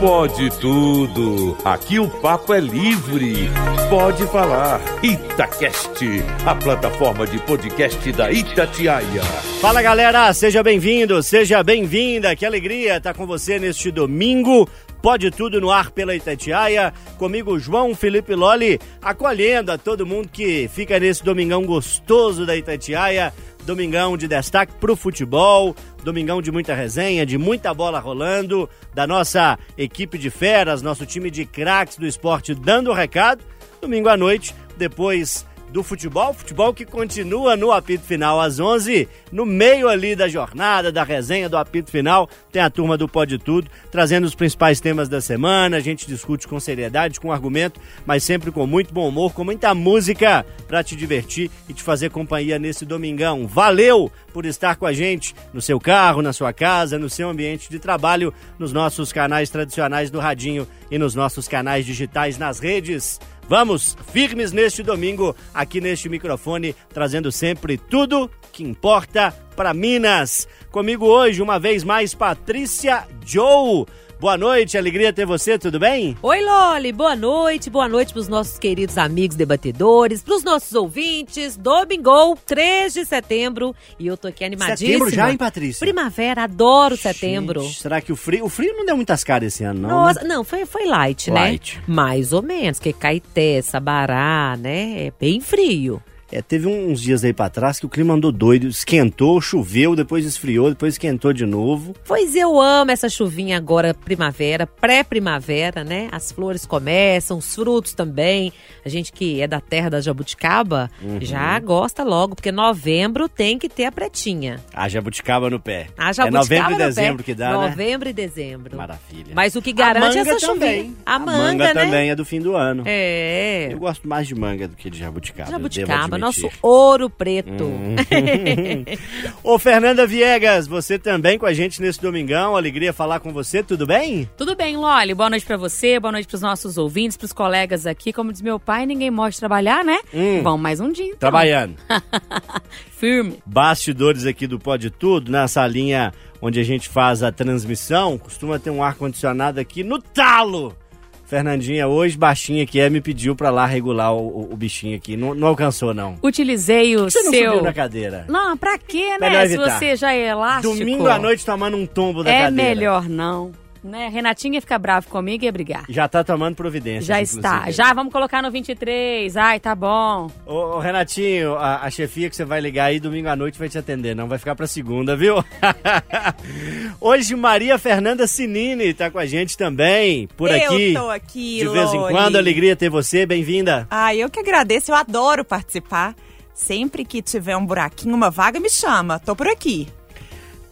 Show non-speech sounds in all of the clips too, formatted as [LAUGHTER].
Pode tudo. Aqui o papo é livre. Pode falar. Itacast, a plataforma de podcast da Itatiaia. Fala galera, seja bem-vindo, seja bem-vinda. Que alegria estar com você neste domingo. Pode tudo no ar pela Itatiaia. Comigo, João Felipe Loli, acolhendo a todo mundo que fica nesse domingão gostoso da Itatiaia. Domingão de destaque pro futebol, domingão de muita resenha, de muita bola rolando, da nossa equipe de feras, nosso time de craques do esporte dando o recado. Domingo à noite, depois do futebol, futebol que continua no apito final às 11, no meio ali da jornada, da resenha do apito final, tem a turma do Pode Tudo, trazendo os principais temas da semana, a gente discute com seriedade, com argumento, mas sempre com muito bom humor, com muita música para te divertir e te fazer companhia nesse domingão. Valeu por estar com a gente no seu carro, na sua casa, no seu ambiente de trabalho, nos nossos canais tradicionais do Radinho e nos nossos canais digitais nas redes. Vamos firmes neste domingo, aqui neste microfone, trazendo sempre tudo que importa para Minas. Comigo hoje, uma vez mais, Patrícia Joe. Boa noite, alegria ter você, tudo bem? Oi, Loli, boa noite, boa noite para os nossos queridos amigos debatedores, para os nossos ouvintes. Domingo, 3 de setembro, e eu tô aqui animadíssima. Setembro já, hein, Patrícia? Primavera, adoro setembro. Gente, será que o frio, o frio não deu muitas caras esse ano, não? Nossa, né? não, foi, foi light, Light. né? Mais ou menos, que Caeté, Sabará, né? É bem frio. É, teve uns dias aí pra trás que o clima andou doido, esquentou, choveu, depois esfriou, depois esquentou de novo. Pois eu amo essa chuvinha agora, primavera, pré-primavera, né? As flores começam, os frutos também. A gente que é da terra da jabuticaba já gosta logo, porque novembro tem que ter a pretinha. A jabuticaba no pé. A é jabuticaba novembro e no pé. dezembro que dá, né? Novembro e dezembro. Maravilha. Mas o que garante é manga essa também. chuvinha. A manga, né? também é do fim do ano. É. Eu gosto mais de manga do que de jabuticaba. Jabuticaba. Nosso ouro preto. Hum. [LAUGHS] Ô, Fernanda Viegas, você também com a gente nesse domingão. Alegria falar com você, tudo bem? Tudo bem, Loli? Boa noite pra você, boa noite pros nossos ouvintes, pros colegas aqui. Como diz meu pai, ninguém morre de trabalhar, né? Hum. Vamos mais um dia, então. Trabalhando. [LAUGHS] Firme. Bastidores aqui do Pode Tudo, na salinha onde a gente faz a transmissão, costuma ter um ar-condicionado aqui no talo. Fernandinha, hoje, baixinha que é, me pediu pra lá regular o, o- bichinho aqui. Não, não alcançou, não. Utilizei o Você não seu. subiu na cadeira? Não, pra quê, né? Se você já é elástico. Domingo à noite tomando um tombo da É cadeira. melhor não. Né? Renatinha ia ficar bravo comigo e ia brigar. Já tá tomando providência. Já está. Já vamos colocar no 23. Ai, tá bom. Ô, ô, Renatinho, a, a chefia que você vai ligar aí domingo à noite vai te atender, não vai ficar pra segunda, viu? [LAUGHS] Hoje Maria Fernanda Sinini tá com a gente também, por aqui. Eu tô aqui, De vez em quando, alegria ter você, bem-vinda. Ah, eu que agradeço, eu adoro participar. Sempre que tiver um buraquinho, uma vaga, me chama. Tô por aqui.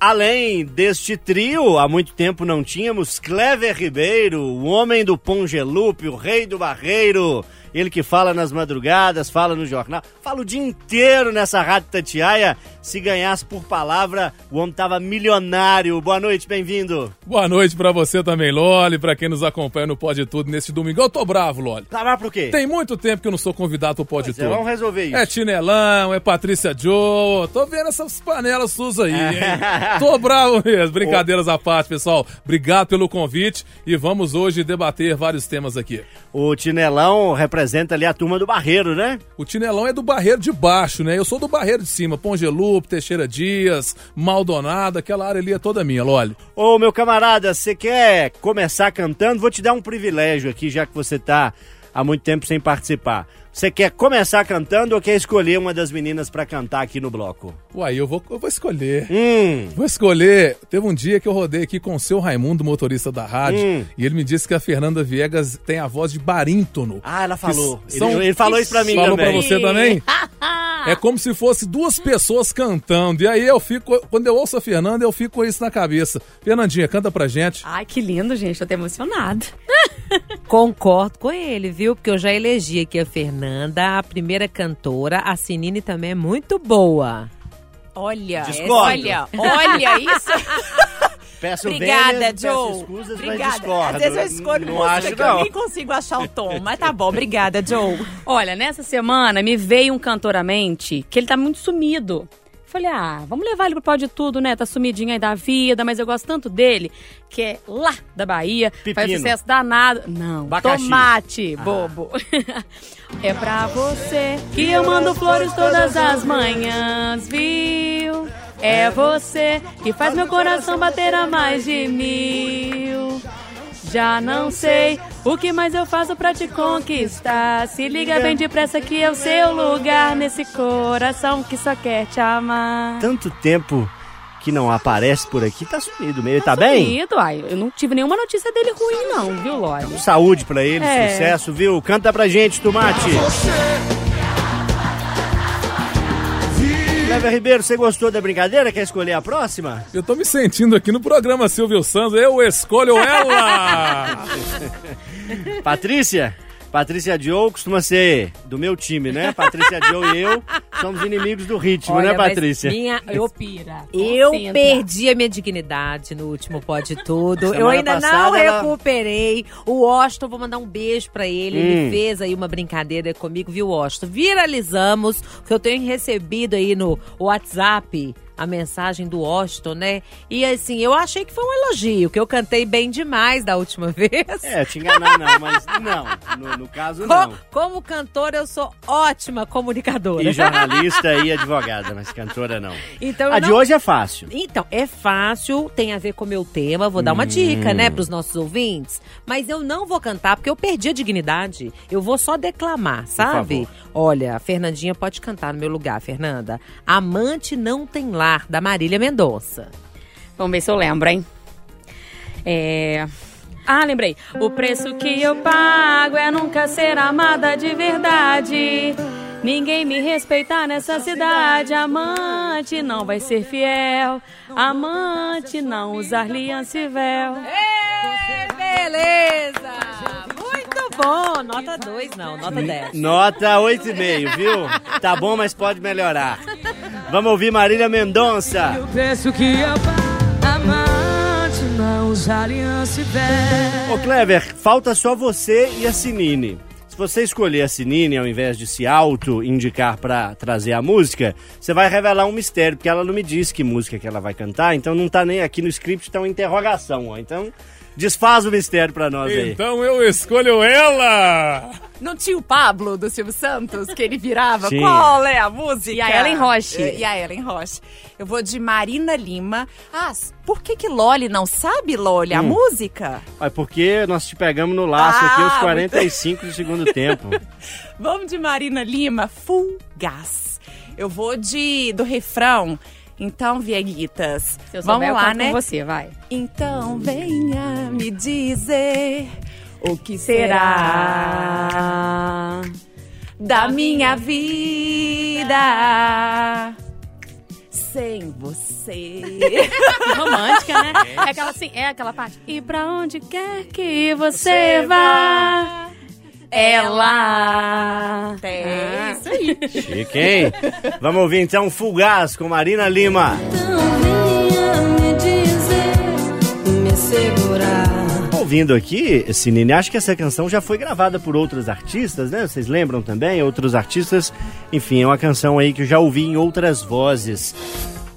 Além deste trio, há muito tempo não tínhamos Clever Ribeiro, o homem do Pongelupe, o rei do barreiro, ele que fala nas madrugadas, fala no jornal, fala o dia inteiro nessa rádio Tatiaia. Se ganhasse por palavra, o homem tava milionário. Boa noite, bem-vindo. Boa noite pra você também, Loli, pra quem nos acompanha no Pode Tudo nesse domingo. Eu tô bravo, Loli. Tá lá pro quê? Tem muito tempo que eu não sou convidado pro Pode Pois é, Tudo. vamos resolver isso. É Tinelão, é Patrícia Joe. Tô vendo essas panelas suas aí, hein? [LAUGHS] Tô bravo mesmo. Brincadeiras à parte, pessoal. Obrigado pelo convite e vamos hoje debater vários temas aqui. O Tinelão representa ali a turma do Barreiro, né? O Tinelão é do Barreiro de baixo, né? Eu sou do Barreiro de cima. Pongelupe, Teixeira Dias, Maldonado, aquela área ali é toda minha, Loli. Ô, meu camarada, você quer começar cantando? Vou te dar um privilégio aqui, já que você tá há muito tempo sem participar. Você quer começar cantando ou quer escolher uma das meninas pra cantar aqui no bloco? Uai, eu vou, eu vou escolher. Hum, Vou escolher. Teve um dia que eu rodei aqui com o seu Raimundo, motorista da rádio, Hum. e ele me disse que a Fernanda Viegas tem a voz de barítono. ah, ela falou. São- Ele, ele falou isso pra mim Falou também. pra você também? [LAUGHS] É como se fosse duas pessoas cantando. E aí eu fico, quando eu ouço a Fernanda, eu fico com isso na cabeça. Fernandinha, canta pra gente. Ai, que lindo, gente. Tô até emocionada. [LAUGHS] Concordo com ele, viu? Porque eu já elegi aqui a Fernanda, a primeira cantora. A Sinine também é muito boa. Olha, Discordo. olha, olha isso. [LAUGHS] Peço Obrigada, vênias, peço Joe. mas Obrigada. discordo. Às vezes eu escolho não música acho, que eu nem consigo achar o tom, mas tá bom. [LAUGHS] Obrigada, Joe. Olha, nessa semana me veio um cantor à mente que ele tá muito sumido. Falei, ah, vamos levar ele pro pau de tudo, né? Tá sumidinho aí da vida, mas eu gosto tanto dele, que é lá da Bahia. Faz Pepino. sucesso danado. Não, Abacaxi. tomate, Ah. bobo. [LAUGHS] é pra você que eu mando flores todas as manhãs, viu? É você que faz meu coração bater a mais de mil. Já não sei o que mais eu faço pra te conquistar. Se liga bem depressa que é o seu lugar nesse coração que só quer te amar. Tanto tempo que não aparece por aqui, tá sumido meio. Tá, bem? Sumido, ai, eu não tive nenhuma notícia dele ruim, não, viu, Lore? Saúde pra ele, É. sucesso, viu? Canta pra gente, Tomate. Cleber Ribeiro, você gostou da brincadeira? Quer escolher a próxima? Eu tô me sentindo aqui no programa Silvio Santos. Eu escolho ela! [LAUGHS] Patrícia? Patrícia Joe costuma ser do meu time, né? Patrícia Joe e eu somos inimigos do ritmo, né, mas Patrícia? Minha, eu, pira. eu perdi a minha dignidade no último Pode Tudo. eu ainda não ela- recuperei. O Washington, vou mandar um beijo pra ele. Hum. Ele fez aí uma brincadeira comigo, viu, Washington? Viralizamos, que eu tenho recebido aí no WhatsApp a mensagem do Washington, né? E assim, eu achei que foi um elogio, que eu cantei bem demais da última [LAUGHS] vez. É, te enganar não, mas não. No, no caso, não. Como cantora, eu sou ótima comunicadora. E [LAUGHS] jornalista e advogada, mas cantora não. Então, A de não- hoje é fácil. Então, é fácil, tem a ver com o meu tema. Vou dar uma dica, Hum. né, pros nossos ouvintes. Mas eu não vou cantar porque eu perdi a dignidade. Eu vou só declamar, sabe? Olha, a Fernandinha pode cantar no meu lugar, Fernanda. Amante não tem da Marília Mendonça. Vamos ver se eu lembro, hein? É. Ah, lembrei. O preço que eu pago é nunca ser amada de verdade. Ninguém me respeitar nessa cidade. Amante não vai ser fiel. Amante não usar aliança e véu. beleza! Bom! Nota 2, não, nota 10. Nota 8,5, viu? Tá bom, mas pode melhorar. Vamos ouvir Marília Mendonça. Eu penso que eu amante não usa aliança e. Ô Clever, falta só você e a Sinine. Se você escolher a Sinine ao invés de se auto-indicar pra trazer a música, você vai revelar um mistério, porque ela não me disse que música que ela vai cantar, então não tá nem aqui no script, tá uma interrogação, ó. Então, desfaz o mistério pra nós aí. Então eu escolho ela! Não tinha o Pablo do Silvio Santos, que ele virava? Tinha. Qual é a música? E a Ellen Roche. E a Ellen Roche. Eu vou de Marina Lima. Ah, por que que Loli não sabe, Loli, a música? É porque nós te pegamos no laço aqui aos Ah, 45 do segundo tempo. [LAUGHS] Vamos de Marina Lima, Fugaz. Eu vou de do refrão. Então, Vieguitas, Se eu vamos souber, eu lá, canto né? com você, vai. Então venha me dizer o que Será? da minha vida sem você. [LAUGHS] Romântica, né? É aquela assim, é aquela parte. E pra onde quer que você vá, ela. É isso aí. Chique, hein? Vamos ouvir então Fugaz com Marina Lima. Então venha me dizer, me segurar. Ouvindo aqui, Sinine, acho que essa canção já foi gravada por outros artistas, né? Vocês lembram também? Outros artistas. Enfim, é uma canção aí que eu já ouvi em outras vozes.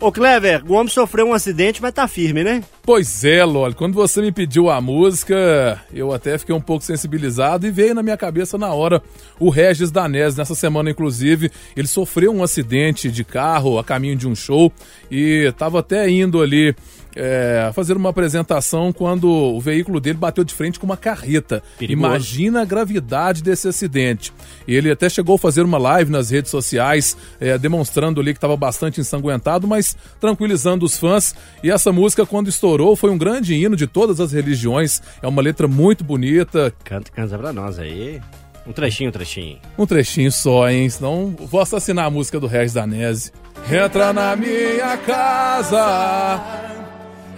Ô Clever, o homem sofreu um acidente, mas tá firme, né? Pois é, Loli, quando você me pediu a música, eu até fiquei um pouco sensibilizado e veio na minha cabeça na hora o Regis Danés. Nessa semana, inclusive, ele sofreu um acidente de carro a caminho de um show e estava até indo ali é, fazer uma apresentação quando o veículo dele bateu de frente com uma carreta. Perigoso. Imagina a gravidade desse acidente. Ele até chegou a fazer uma live nas redes sociais, é, demonstrando ali que estava bastante ensanguentado, mas tranquilizando os fãs. E essa música, quando estourou, foi um grande hino de todas as religiões. É uma letra muito bonita. Canta, canta pra nós aí. Um trechinho, um trechinho. Um trechinho só, hein? Senão vou assassinar a música do Regis Danese. Entra na minha casa,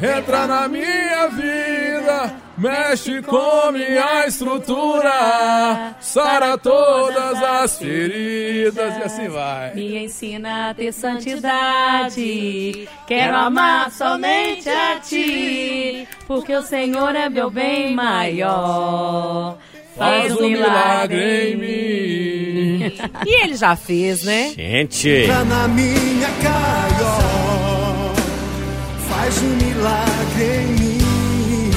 entra na minha vida, mexe com minha estrutura, sara todas as feridas e assim vai. Me ensina a ter santidade. Quero amar somente a ti. Porque o Senhor é meu bem maior. Faz um milagre em mim. E ele já fez, né? Gente, na minha gaiola.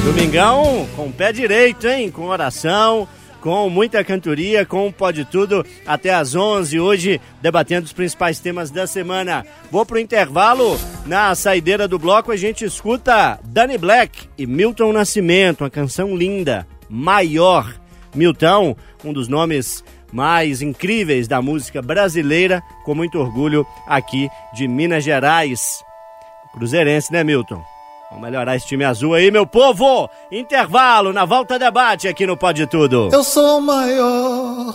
Domingão com o pé direito, hein? Com oração, com muita cantoria, com Pode Tudo até às 11 hoje, debatendo os principais temas da semana. Vou pro intervalo. Na saideira do bloco a gente escuta Danny Black e Milton Nascimento, uma canção linda, Maior. Milton, um dos nomes mais incríveis da música brasileira, com muito orgulho aqui de Minas Gerais. Cruzeirense, né, Milton? Vamos melhorar esse time azul aí, meu povo! Intervalo na volta debate aqui no Pode Tudo. Eu sou maior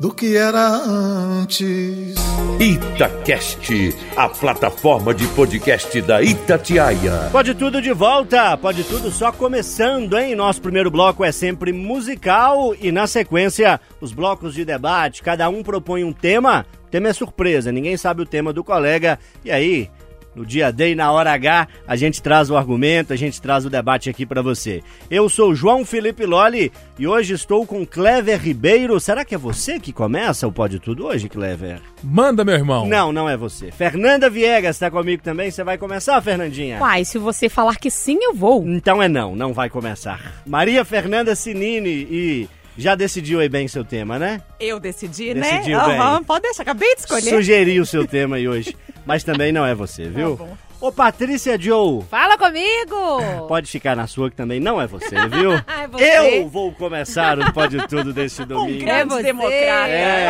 do que era antes. Itacast, a plataforma de podcast da Itatiaia. Pode tudo de volta, pode tudo só começando, hein? Nosso primeiro bloco é sempre musical e na sequência os blocos de debate. Cada um propõe um tema, o tema é surpresa, ninguém sabe o tema do colega e aí no dia D e na hora H, a gente traz o argumento, a gente traz o debate aqui para você. Eu sou João Felipe Loli e hoje estou com Clever Ribeiro. Será que é você que começa o Pode Tudo hoje, Clever? Manda, meu irmão. Não, não é você. Fernanda Viegas está comigo também. Você vai começar, Fernandinha? Uai, se você falar que sim, eu vou. Então é não, não vai começar. Maria Fernanda Sinini e já decidiu aí bem seu tema, né? Eu decidi, Decidiu né? bem. Aham, pode deixar, acabei de escolher. Sugeriu o seu tema aí hoje, mas também não é você, viu? Tá bom. Ô Patrícia Joe, Fala comigo! pode ficar na sua que também não é você, viu? [LAUGHS] É você. Eu vou começar o Pode Tudo desse domingo. grande você. democrata. É.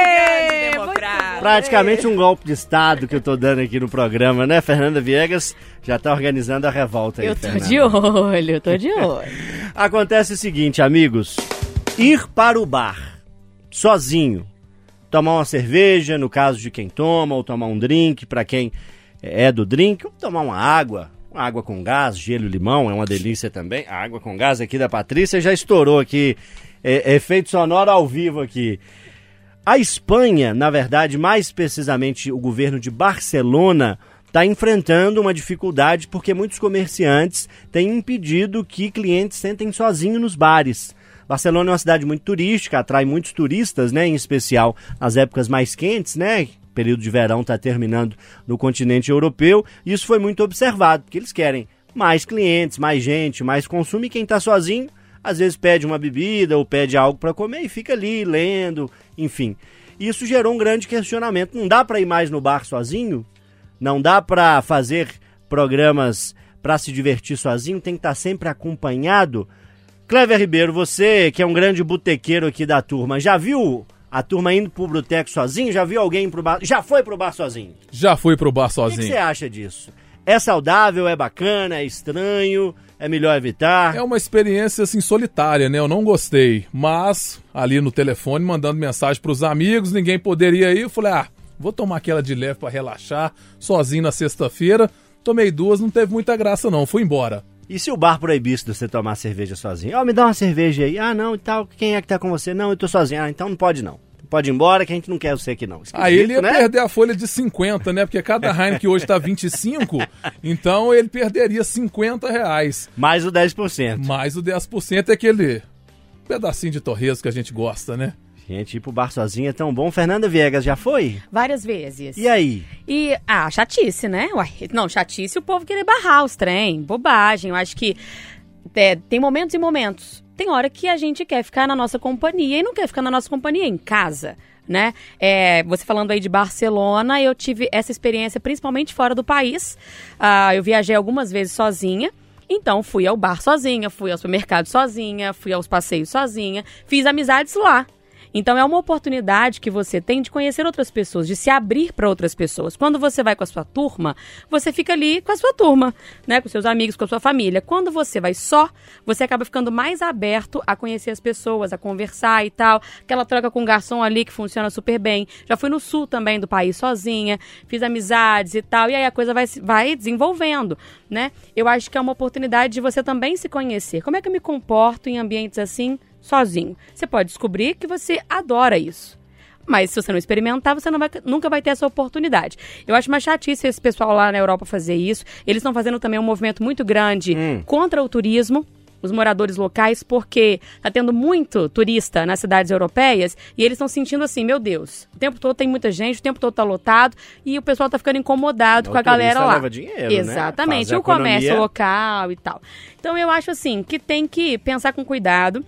Um grande democrata. Praticamente um golpe de Estado que eu tô dando aqui no programa, né? Fernanda Viegas já tá organizando a revolta aí, Eu tô Fernanda. de olho, eu tô de olho. [LAUGHS] Acontece o seguinte, amigos. Ir para o bar sozinho, tomar uma cerveja, no caso de quem toma, ou tomar um drink, para quem é do drink, ou tomar uma água, uma água com gás, gelo e limão, é uma delícia também. A água com gás aqui da Patrícia já estourou aqui, é, efeito sonoro ao vivo aqui. A Espanha, na verdade, mais precisamente o governo de Barcelona, está enfrentando uma dificuldade porque muitos comerciantes têm impedido que clientes sentem sozinhos nos bares. Barcelona é uma cidade muito turística, atrai muitos turistas, né, em especial nas épocas mais quentes, né? Período de verão está terminando no continente europeu. Isso foi muito observado, porque eles querem mais clientes, mais gente, mais consumo. E quem está sozinho, às vezes pede uma bebida ou pede algo para comer e fica ali lendo, enfim. Isso gerou um grande questionamento. Não dá para ir mais no bar sozinho? Não dá para fazer programas para se divertir sozinho? Tem que estar sempre acompanhado? Clever Ribeiro, você que é um grande botequeiro aqui da turma, já viu a turma indo pro boteco sozinho? Já viu alguém pro bar? Já foi pro bar sozinho? Já fui pro bar O que que sozinho. você acha disso? É saudável, é bacana, é estranho, é melhor evitar? É uma experiência assim solitária, né? Eu não gostei, mas ali no telefone mandando mensagem pros amigos, ninguém poderia ir. Eu falei: "Ah, vou tomar aquela de leve pra relaxar, sozinho na sexta-feira". Tomei duas, não teve muita graça não, fui embora. E se o bar proibisse de você tomar cerveja sozinho? Ó, me dá uma cerveja aí. Ah, não, e tal. Quem é que tá com você? Não, eu tô sozinho. Ah, então não pode não. Pode ir embora que a gente não quer você aqui não. Aí ele ia Esquisito, né? perder a folha de 50, né? Porque cada Heineken hoje tá 25, então ele perderia 50 reais. Mais o 10%. Mais o 10% é aquele pedacinho de torresmo que a gente gosta, né? Gente, ir pro bar sozinho é tão bom. Fernanda Viegas, já foi? Várias vezes. E aí? E, ah, chatice, né? Uai, não, chatice o povo querer barrar os trem, bobagem. Eu acho que é, tem momentos e momentos. Tem hora que a gente quer ficar na nossa companhia e não quer ficar na nossa companhia em casa, né? É, você falando aí de Barcelona, eu tive essa experiência principalmente fora do país. Ah, eu viajei algumas vezes sozinha. Então, fui ao bar sozinha, fui ao supermercado sozinha, fui aos passeios sozinha, fiz amizades lá. Então é uma oportunidade que você tem de conhecer outras pessoas, de se abrir para outras pessoas. Quando você vai com a sua turma, você fica ali com a sua turma, né, com seus amigos, com a sua família. Quando você vai só, você acaba ficando mais aberto a conhecer as pessoas, a conversar e tal. Aquela troca com o garçom ali que funciona super bem. Já fui no sul também do país sozinha, fiz amizades e tal, e aí a coisa vai, vai desenvolvendo, né? Eu acho que é uma oportunidade de você também se conhecer. Como é que eu me comporto em ambientes assim? Sozinho. Você pode descobrir que você adora isso. Mas se você não experimentar, você não vai, nunca vai ter essa oportunidade. Eu acho uma chatice esse pessoal lá na Europa fazer isso. Eles estão fazendo também um movimento muito grande contra o turismo. os moradores locais, porque tá tendo muito turista nas cidades europeias e eles estão sentindo assim, meu Deus, o tempo todo tem muita gente, o tempo todo tá lotado e o pessoal tá ficando incomodado O com a galera lá. leva dinheiro, né? Exatamente, a o comércio economia. local e tal. Então eu acho assim que tem que pensar com cuidado,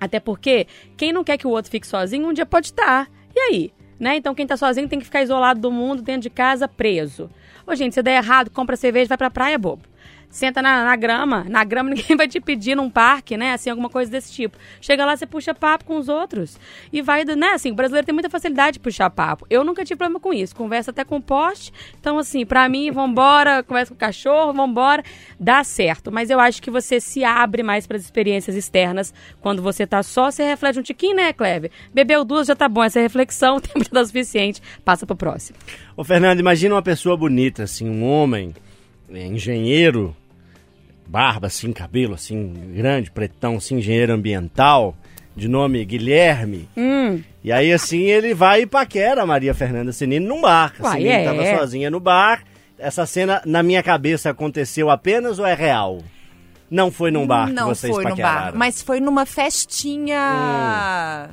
até porque quem não quer que o outro fique sozinho, um dia pode estar. E aí? Né? Então quem tá sozinho tem que ficar isolado do mundo, dentro de casa, preso. Ô, gente, se der errado, compra cerveja, vai pra praia, bobo. Senta na, na grama. Na grama [LAUGHS] ninguém vai te pedir num parque, né? Assim, alguma coisa desse tipo. Chega lá, você puxa papo com os outros. E vai, né? Assim, o brasileiro tem muita facilidade de puxar papo. Eu nunca tive problema com isso. Conversa até com o poste. Então, assim, pra mim, vambora, [LAUGHS] conversa com o cachorro, vambora. Dá certo. Mas eu acho que você se abre mais para as experiências externas. Quando você tá só, você reflete um tiquinho, né, Cleve? Bebeu duas já tá bom. Essa reflexão, [LAUGHS] o tempo já tá suficiente. Passa pro próximo. Ô, Fernando, imagina uma pessoa bonita, assim, um homem, é, engenheiro, barba, assim, cabelo, assim, grande, pretão, assim, engenheiro ambiental, de nome Guilherme. Hum, E aí, assim, ele vai e paquera a Maria Fernanda Senini num bar. A Uai, é. tava sozinha no bar. Essa cena, na minha cabeça, aconteceu apenas ou é real? Não foi num bar Não que vocês foi paqueraram. bar, mas foi numa festinha.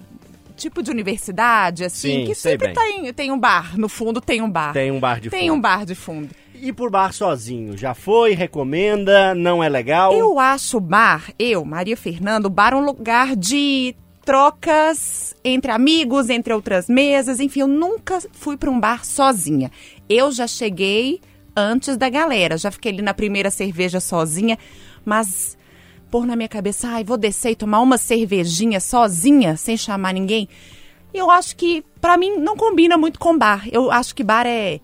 Tipo de universidade, assim, Sim, que sempre tem, tem um bar. No fundo tem um bar. Tem um bar de Tem fundo. um bar de fundo. E por bar sozinho? Já foi? Recomenda? Não é legal? Eu acho o bar, eu, Maria Fernanda, o bar um lugar de trocas entre amigos, entre outras mesas, enfim, eu nunca fui para um bar sozinha. Eu já cheguei antes da galera, já fiquei ali na primeira cerveja sozinha, mas pôr na minha cabeça, ai, vou descer e tomar uma cervejinha sozinha, sem chamar ninguém. Eu acho que pra mim não combina muito com bar. Eu acho que bar é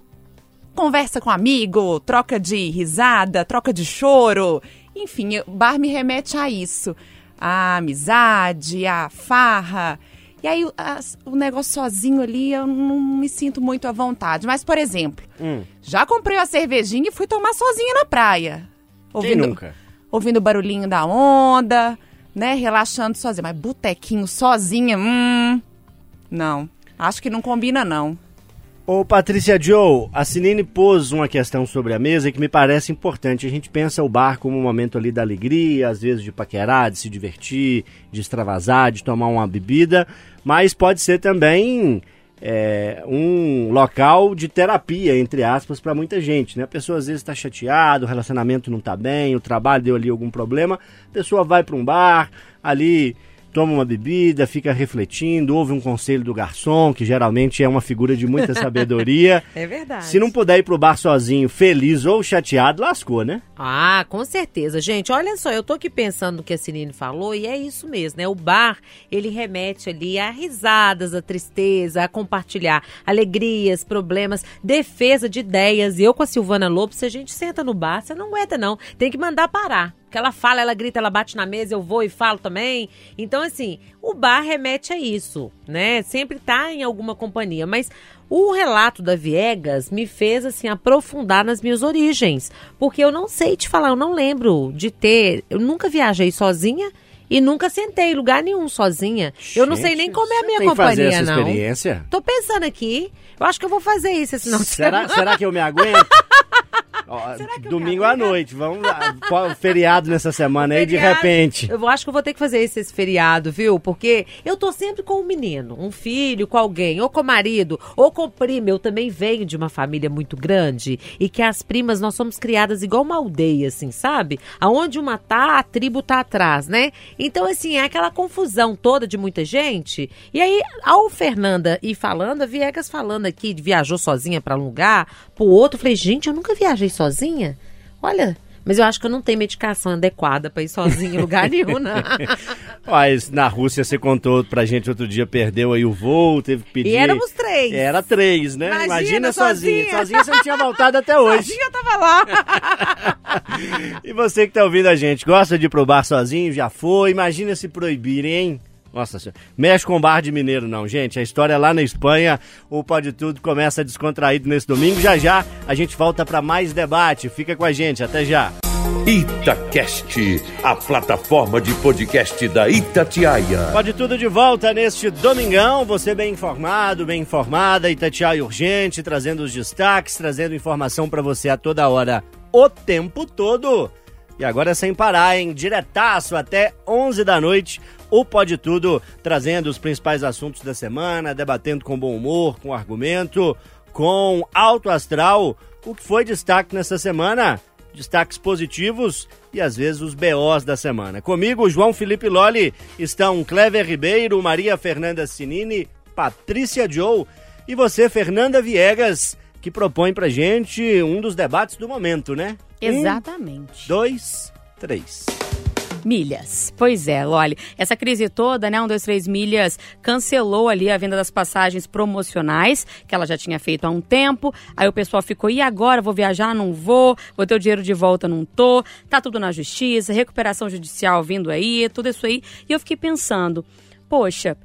conversa com amigo, troca de risada, troca de choro. Enfim, o bar me remete a isso. A amizade, a farra. E aí, o- as- o negócio sozinho ali, eu não me sinto muito à vontade. Mas, por exemplo, Hum. já comprei uma cervejinha e fui tomar sozinha na praia. Quem nunca? Ouvindo o barulhinho da onda, né? Relaxando sozinha. Mas botequinho sozinha, hum... Não. Acho que não combina, não. Ô Patrícia Joe, a Sinine pôs uma questão sobre a mesa que me parece importante. A gente pensa o bar como um momento ali da alegria, às vezes de paquerar, de se divertir, de extravasar, de tomar uma bebida, mas pode ser também é, um local de terapia, entre aspas, para muita gente. Né? A pessoa às vezes está chateada, o relacionamento não está bem, o trabalho deu ali algum problema, a pessoa vai para um bar, ali toma uma bebida, fica refletindo, ouve um conselho do garçom, que geralmente é uma figura de muita [LAUGHS] sabedoria. É verdade. Se não puder ir pro bar sozinho, feliz ou chateado, lascou, né? Ah, com certeza. Gente, olha só, eu tô aqui pensando no que a Sinine falou e é isso mesmo, né? O bar, ele remete ali a risadas, a tristeza, a compartilhar alegrias, problemas, defesa de ideias. E eu com a Silvana Lopes, se a gente senta no bar, você não aguenta não. Tem que mandar parar. Porque ela fala, ela grita, ela bate na mesa, eu vou e falo também. Então, assim, o bar remete a isso, né? Sempre tá em alguma companhia. Mas o relato da Viegas me fez, assim, aprofundar nas minhas origens. Porque eu não sei te falar, eu não lembro de ter. Eu nunca viajei sozinha. E nunca sentei em lugar nenhum sozinha. eu não sei nem Gente, como é a minha tem que fazer companhia, essa não. experiência? Tô pensando aqui. Eu acho que eu vou fazer isso esse final de Será, será que eu me aguento? [LAUGHS] Ó, domingo à noite, vamos lá. Feriado nessa [LAUGHS] semana aí, de repente. Eu acho que eu vou ter que fazer esse, esse feriado, viu? Porque eu tô sempre com um menino, um filho, com alguém, ou com o marido, ou com prima. Eu também venho de uma família muito grande e que as primas nós somos criadas igual uma aldeia, assim, sabe? Aonde uma tá, a tribo tá atrás, né? Então, assim, é aquela confusão toda de muita gente. E aí, ao Fernanda ir falando, a Viegas falando aqui, viajou sozinha pra um lugar, pro outro, falei, gente, eu nunca viajei sozinha. Olha. Mas eu acho que eu não tenho medicação adequada pra ir sozinha em lugar [LAUGHS] nenhum, não. Mas na Rússia você contou pra gente outro dia, perdeu aí o voo, teve que pedir. E éramos três. Era três, né? Imagina, Imagina, sozinha. sozinha. Sozinha você não tinha voltado até hoje. Sozinha eu tava lá. [LAUGHS] E você que tá ouvindo a gente, gosta de ir pro bar sozinho? Já foi? Imagina se proibirem, hein? Nossa senhora. Mexe com bar de mineiro, não, gente. A história é lá na Espanha. O Pode Tudo começa descontraído nesse domingo. Já já a gente volta para mais debate. Fica com a gente. Até já. Itacast, a plataforma de podcast da Itatiaia. Pode Tudo de volta neste domingão. Você bem informado, bem informada. Itatiaia Urgente, trazendo os destaques, trazendo informação para você a toda hora, o tempo todo. E agora é sem parar, hein? Diretaço até 11 da noite. O Pode Tudo trazendo os principais assuntos da semana, debatendo com bom humor, com argumento, com alto astral. O que foi destaque nessa semana? Destaques positivos e às vezes os BOs da semana. Comigo, João Felipe Loli, estão Clever Ribeiro, Maria Fernanda Sinini, Patrícia Joe e você, Fernanda Viegas, que propõe pra gente um dos debates do momento, né? Exatamente. Um, dois, três. Milhas. Pois é, Loli. Essa crise toda, né? Um, dois, três milhas cancelou ali a venda das passagens promocionais, que ela já tinha feito há um tempo. Aí o pessoal ficou, e agora? Vou viajar? Não vou. Vou ter o dinheiro de volta? Não tô. Tá tudo na justiça, recuperação judicial vindo aí, tudo isso aí. E eu fiquei pensando, poxa,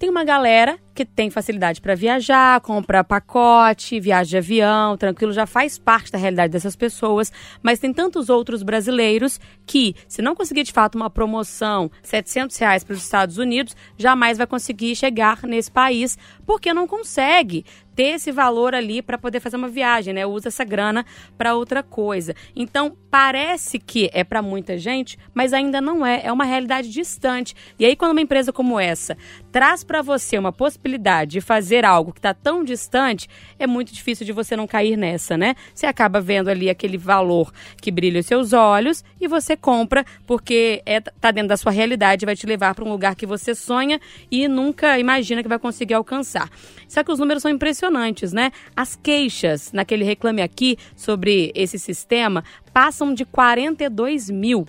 tem uma galera que tem facilidade para viajar, compra pacote, viaja de avião, tranquilo, já faz parte da realidade dessas pessoas, mas tem tantos outros brasileiros que, se não conseguir de fato uma promoção, 700 reais para os Estados Unidos, jamais vai conseguir chegar nesse país, porque não consegue ter esse valor ali para poder fazer uma viagem, né? Usa essa grana para outra coisa. Então, parece que é para muita gente, mas ainda não é, é uma realidade distante. E aí quando uma empresa como essa traz para você uma possibilidade de fazer algo que está tão distante, é muito difícil de você não cair nessa, né? Você acaba vendo ali aquele valor que brilha os seus olhos e você compra porque é, tá dentro da sua realidade, vai te levar para um lugar que você sonha e nunca imagina que vai conseguir alcançar. Só que os números são impressionantes, né? As queixas naquele Reclame Aqui sobre esse sistema passam de 42 mil.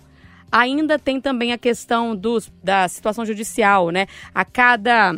Ainda tem também a questão dos, da situação judicial, né? A cada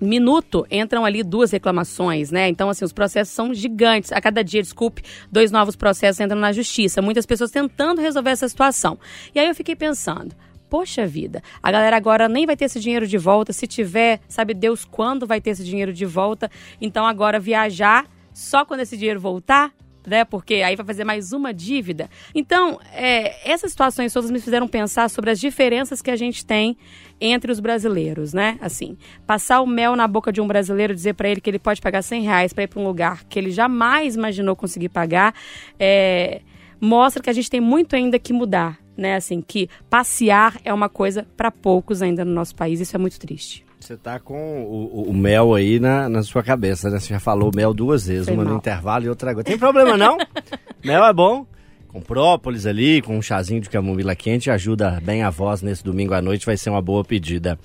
minuto entram ali duas reclamações, né? Então, assim, os processos são gigantes. A cada dia, desculpe, dois novos processos entram na justiça. Muitas pessoas tentando resolver essa situação. E aí eu fiquei pensando. Poxa vida, a galera agora nem vai ter esse dinheiro de volta. Se tiver, sabe Deus quando vai ter esse dinheiro de volta. Então agora viajar só quando esse dinheiro voltar, né? Porque aí vai fazer mais uma dívida. Então, é, essas situações todas me fizeram pensar sobre as diferenças que a gente tem entre os brasileiros, né? Assim, passar o mel na boca de um brasileiro, dizer para ele que ele pode pagar 100 reais para ir para um lugar que ele jamais imaginou conseguir pagar, é, mostra que a gente tem muito ainda que mudar, né? Assim, que passear é uma coisa para poucos ainda no nosso país. Isso é muito triste. Você tá com o, o, o mel aí na, na sua cabeça, né? Você já falou mel duas vezes, Foi uma mal. no intervalo e outra agora. Tem problema não? [LAUGHS] mel é bom. Com própolis ali, com um chazinho de camomila quente, ajuda bem a voz nesse domingo à noite, vai ser uma boa pedida.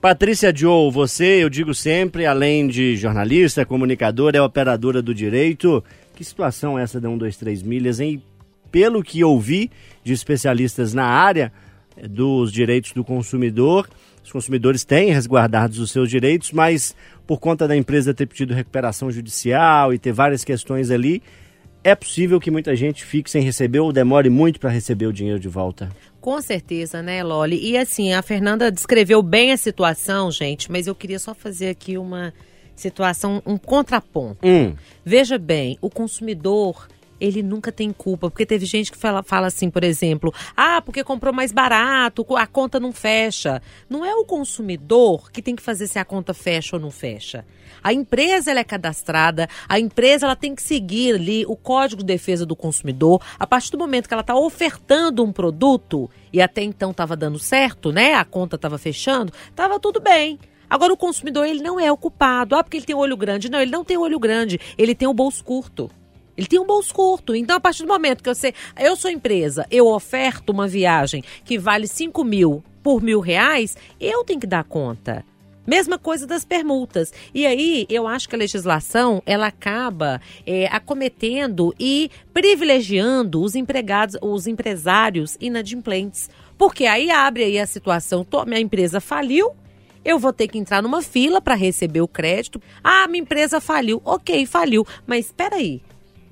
Patrícia Joe, você, eu digo sempre, além de jornalista, comunicadora, é operadora do direito. Que situação é essa da 123 milhas, hein? Pelo que ouvi de especialistas na área eh, dos direitos do consumidor, os consumidores têm resguardados os seus direitos, mas por conta da empresa ter pedido recuperação judicial e ter várias questões ali, é possível que muita gente fique sem receber ou demore muito para receber o dinheiro de volta. Com certeza, né, Loli? E assim, a Fernanda descreveu bem a situação, gente, mas eu queria só fazer aqui uma situação, um contraponto. Hum, Veja bem, o consumidor, ele nunca tem culpa, porque teve gente que fala, fala assim, por exemplo, ah, porque comprou mais barato, a conta não fecha. Não é o consumidor que tem que fazer se a conta fecha ou não fecha. A empresa ela é cadastrada, a empresa ela tem que seguir ali o Código de Defesa do Consumidor. A partir do momento que ela está ofertando um produto, e até então estava dando certo, né? A conta estava fechando, estava tudo bem. Agora o consumidor ele não é o culpado. Ah, porque ele tem olho grande. Não, ele não tem olho grande. Ele tem o bolso curto. Ele tem um bolso curto. Então, a partir do momento que você. Eu sou empresa, eu oferto uma viagem que vale 5 mil por mil reais, eu tenho que dar conta. Mesma coisa das permutas. E aí, eu acho que a legislação, ela acaba é, acometendo e privilegiando os empregados, os empresários inadimplentes. Porque aí abre aí a situação, tô- minha empresa faliu, eu vou ter que entrar numa fila para receber o crédito. Ah, minha empresa faliu. Ok, faliu. Mas espera aí.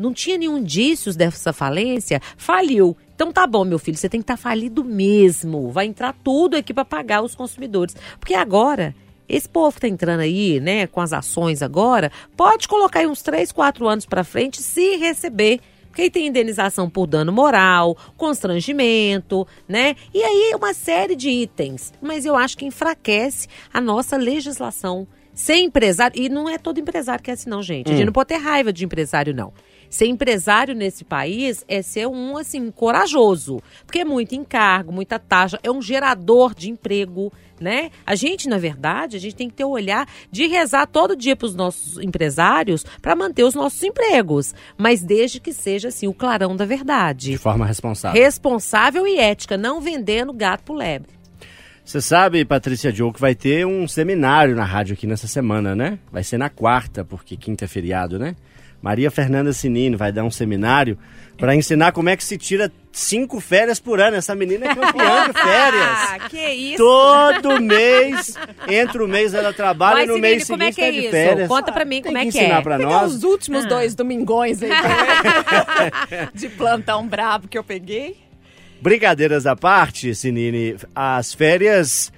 Não tinha nenhum indícios dessa falência? Faliu. Então tá bom, meu filho, você tem que estar falido mesmo. Vai entrar tudo aqui para pagar os consumidores. Porque agora, esse povo que tá entrando aí, né, com as ações agora, pode colocar aí uns 3, 4 anos para frente se receber. Porque aí tem indenização por dano moral, constrangimento, né? E aí uma série de itens. Mas eu acho que enfraquece a nossa legislação. Ser empresário, e não é todo empresário que é assim, não, gente. A gente não pode ter raiva de empresário, não. Ser empresário nesse país é ser um, assim, corajoso. Porque é muito encargo, muita taxa, é um gerador de emprego, né? A gente, na verdade, a gente tem que ter o olhar de rezar todo dia para os nossos empresários para manter os nossos empregos. Mas desde que seja, assim, o clarão da verdade. De forma responsável. Responsável e ética, não vendendo gato pro lebre. Você sabe, Patrícia Joe, que vai ter um seminário na rádio aqui nessa semana, né? Vai ser na quarta, porque quinta é feriado, né? Maria Fernanda Sinino vai dar um seminário para ensinar como é que se tira cinco férias por ano. Essa menina é campeã de [LAUGHS] férias. Ah, que isso? Todo mês, entre o mês ela trabalha Mas, e no Sinine, mês como é seguinte que é tá de isso? férias. Conta pra mim Tem como é que que ensinar é. pra Pegar nós. os últimos Ah. dois domingões aí também, [LAUGHS] de plantão brabo que eu peguei. Brincadeiras à parte, Sinine, as férias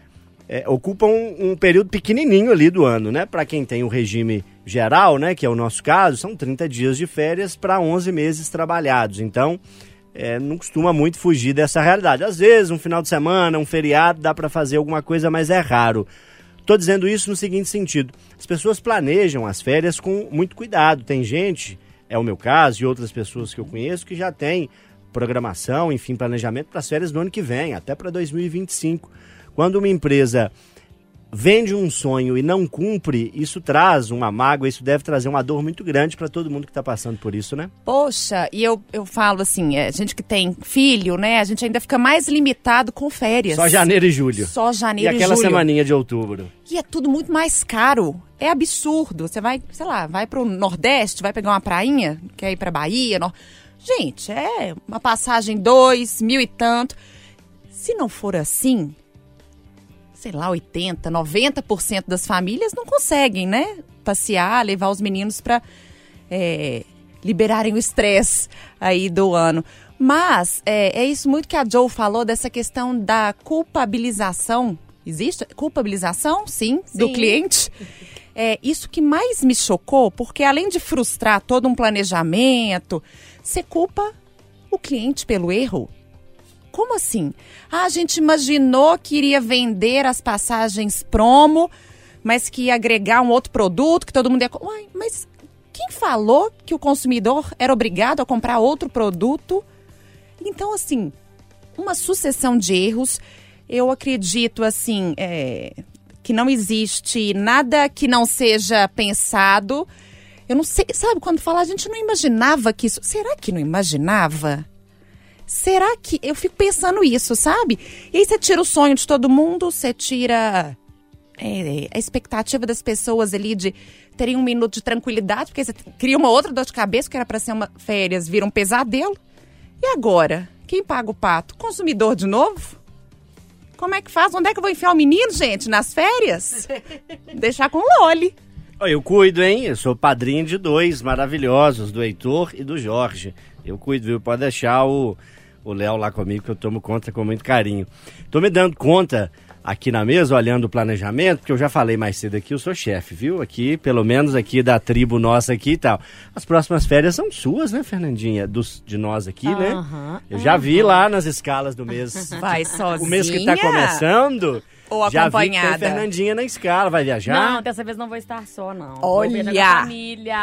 é, ocupam um, um período pequenininho ali do ano, né? Para quem tem o regime geral, né, que é o nosso caso, são 30 dias de férias para 11 meses trabalhados. Então, é, não costuma muito fugir dessa realidade. Às vezes, um final de semana, um feriado, dá para fazer alguma coisa, mas é raro. Tô dizendo isso no seguinte sentido: as pessoas planejam as férias com muito cuidado. Tem gente, é o meu caso e outras pessoas que eu conheço, que já tem programação, enfim, planejamento para as férias do ano que vem, até para 2025. Quando uma empresa vende um sonho e não cumpre, isso traz uma mágoa, isso deve trazer uma dor muito grande para todo mundo que está passando por isso, né? Poxa, e eu, eu falo assim, é, gente que tem filho, né? A gente ainda fica mais limitado com férias. Só janeiro e julho. Só E janeiro e, aquela julho. semaninha de outubro. E é tudo muito mais caro. É absurdo. Você vai, sei lá, vai pro Nordeste, vai pegar uma prainha, quer ir pra Bahia. Nor- Gente, é uma passagem dois, mil e tanto. Se não for assim, sei lá, 80, 90% das famílias não conseguem, né? Passear, levar os meninos para liberarem o estresse aí do ano. Mas é, é isso muito que a Joe falou dessa questão da culpabilização. Existe culpabilização, sim, do Sim. cliente. É isso que mais me chocou, porque além de frustrar todo um planejamento, você culpa o cliente pelo erro. Como assim? Ah, a gente imaginou que iria vender as passagens promo, mas que ia agregar um outro produto que todo mundo ia. Uai, mas quem falou que o consumidor era obrigado a comprar outro produto? Então, assim, uma sucessão de erros. Eu acredito, assim, é, que não existe nada que não seja pensado. Eu não sei, sabe, quando fala, a gente não imaginava que isso. Será que não imaginava? Será que. Eu fico pensando isso, sabe? E aí você tira o sonho de todo mundo, você tira é, a expectativa das pessoas ali de terem um minuto de tranquilidade, porque você cria uma outra dor de cabeça, que era para ser uma férias, vira um pesadelo. E agora? Quem paga o pato? Consumidor de novo? Como é que faz? Onde é que eu vou enfiar o menino, gente? Nas férias? [LAUGHS] Deixar com o Loli. Eu cuido, hein? Eu sou padrinho de dois maravilhosos, do Heitor e do Jorge. Eu cuido, viu? Pode deixar o o Léo lá comigo, que eu tomo conta com muito carinho. Tô me dando conta aqui na mesa, olhando o planejamento, porque eu já falei mais cedo aqui, eu sou chefe, viu? Aqui, pelo menos aqui da tribo nossa aqui e tal. As próximas férias são suas, né, Fernandinha? Dos, de nós aqui, né? Eu já vi lá nas escalas do mês. [LAUGHS] Vai sozinha. O mês que tá começando. Ou já vi que acompanhada? tem Fernandinha na escala, vai viajar? Não, dessa vez não vou estar só, não. Olha! Vou viajar com a família.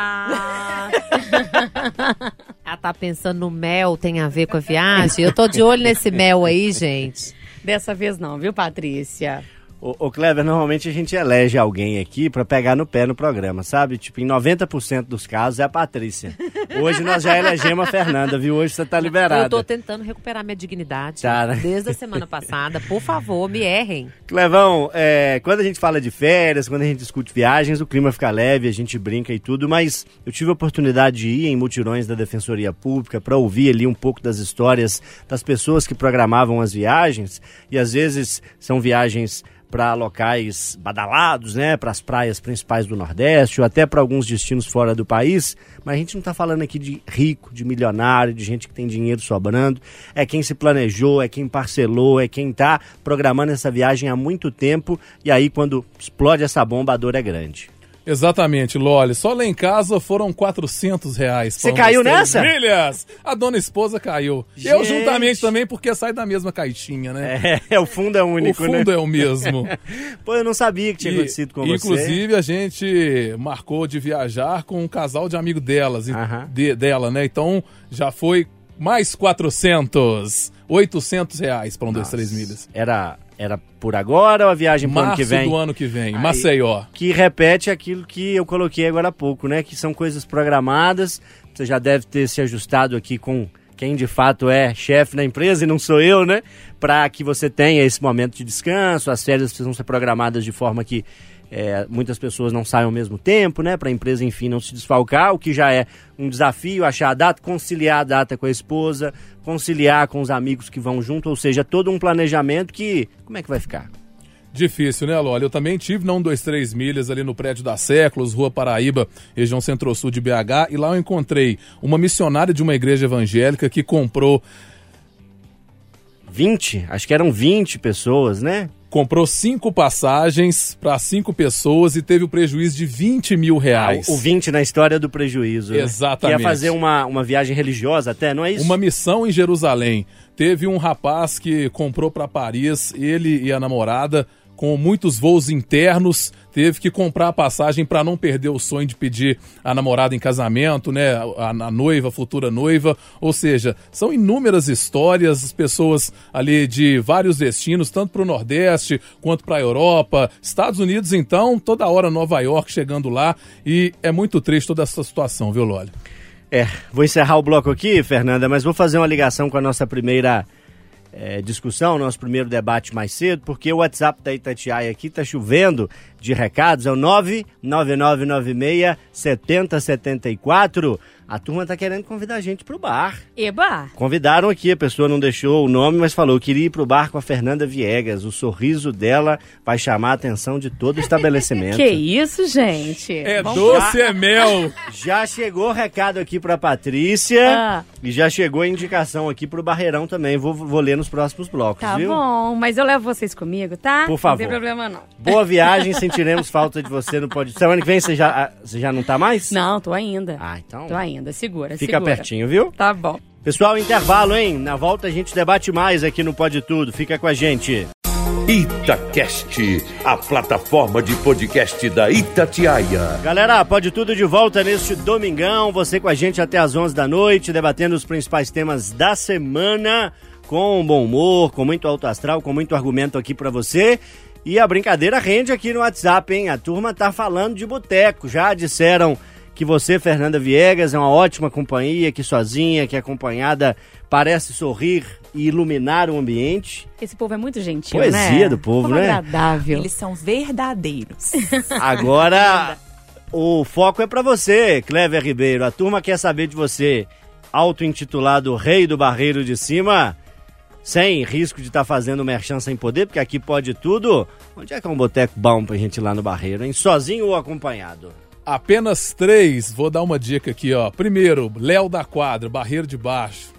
[LAUGHS] Ela tá pensando no mel, tem a ver com a viagem? Eu tô de olho nesse mel aí, gente. dessa vez não, viu, Patrícia? Ô, ô Clever, normalmente a gente elege alguém aqui pra pegar no pé no programa, sabe? Tipo, em 90% dos casos é a Patrícia. Hoje nós já elegemos a Fernanda, viu? Hoje você tá liberada. Eu tô tentando recuperar minha dignidade. Tá, né? Desde a semana passada. Por favor, me errem. Clevão, é, quando a gente fala de férias, quando a gente discute viagens, o clima fica leve, a gente brinca e tudo, mas eu tive a oportunidade de ir em mutirões da Defensoria Pública para ouvir ali um pouco das histórias das pessoas que programavam as viagens, e às vezes são viagens para locais badalados, né, para as praias principais do Nordeste ou até para alguns destinos fora do país, mas a gente não está falando aqui de rico, de milionário, de gente que tem dinheiro sobrando, é quem se planejou, é quem parcelou, é quem está programando essa viagem há muito tempo. E aí quando explode essa bomba a dor é grande. Exatamente, Loli. Só lá em casa foram 400 reais. Você caiu nessa? Milhas! A dona esposa caiu. Eu Gente. juntamente também, porque sai da mesma caixinha, né? É, [LAUGHS] o fundo é o único, fundo né? é o mesmo. [LAUGHS] Pô, eu não sabia que tinha E, acontecido com você. inclusive, a gente marcou de viajar com um casal de amigo delas, de- dela, né? Então, já foi mais 400, 800 reais para um, dois, três milhas. Era, era por agora ou a viagem pro ano Março que vem? do ano que vem, Aí- Maceió. Que repete aquilo que eu coloquei agora há pouco, né? Que são coisas programadas. Você já deve ter se ajustado aqui com quem de fato é chefe da empresa e não sou eu, né? Para que você tenha esse momento de descanso. As férias precisam ser programadas de forma que é, muitas pessoas não saiam ao mesmo tempo, né? Para a empresa, enfim, não se desfalcar, o que já é um desafio, achar a data, conciliar a data com a esposa, conciliar com os amigos que vão junto, ou seja, todo um planejamento que. Como é que vai ficar? Difícil, né, Loli? Eu também tive na 123 milhas ali no prédio da Séculos, Rua Paraíba, região centro-sul de BH, e lá eu encontrei uma missionária de uma igreja evangélica que comprou 20? Acho que eram 20 pessoas, né? Comprou cinco passagens para cinco pessoas e teve o prejuízo de 20 mil reais. O 20 na história do prejuízo. né? Exatamente. Que ia fazer uma, uma viagem religiosa até, não é isso? Uma missão em Jerusalém. Teve um rapaz que comprou para Paris, ele e a namorada, com muitos voos internos, teve que comprar a passagem para não perder o sonho de pedir a namorada em casamento, né? A, a noiva, a futura noiva. Ou seja, são inúmeras histórias, as pessoas ali de vários destinos, tanto para o Nordeste quanto para a Europa, Estados Unidos, então, toda hora Nova York chegando lá. E é muito triste toda essa situação, viu, Loli? É, vou encerrar o bloco aqui, Fernanda, mas vou fazer uma ligação com a nossa primeira é, discussão, nosso primeiro debate mais cedo, porque o WhatsApp da Itatiaia aqui tá chovendo de recados, é o 99996 7074. A turma tá querendo convidar a gente pro bar. Eba! Convidaram aqui, a pessoa não deixou o nome, mas falou: queria ir pro bar com a Fernanda Viegas. O sorriso dela vai chamar a atenção de todo o estabelecimento. [LAUGHS] Que isso, gente? É Vamos doce, é mel. Já chegou o recado aqui pra Patrícia Ah. e já chegou a indicação aqui pro Barreirão também. Vou, vou ler nos próximos blocos, Tá viu? bom, mas eu levo vocês comigo, tá? Por favor. Não tem problema, não. Boa viagem, [LAUGHS] sentiremos falta de você no podcast. Semana que vem você já, ah, você já não tá mais? Não, tô ainda. Ah, então Tô ainda, segura, fica segura. pertinho, viu? Tá bom. Pessoal, intervalo, hein? Na volta a gente debate mais aqui no Pode Tudo. Fica com a gente. Itacast, a plataforma de podcast da Itatiaia. Galera, pode tudo de volta neste domingão. Você com a gente até às 11 da noite, debatendo os principais temas da semana, com bom humor, com muito alto astral, com muito argumento aqui pra você. E a brincadeira rende aqui no WhatsApp, hein? A turma tá falando de boteco. Já disseram que você, Fernanda Viegas, é uma ótima companhia, que sozinha, que acompanhada, parece sorrir e iluminar o ambiente. Esse povo é muito gentil, Poesia né? do povo, Como né? agradável. Eles são verdadeiros. [LAUGHS] Agora, o foco é pra você, Clever Ribeiro. A turma quer saber de você, auto-intitulado Rei do Barreiro de Cima, sem risco de estar fazendo merchan sem poder, porque aqui pode tudo. Onde é que é um boteco bom pra gente ir lá no Barreiro, hein? Sozinho ou acompanhado? Apenas três. Vou dar uma dica aqui, ó. Primeiro, Léo da Quadra, Barreiro de Baixo.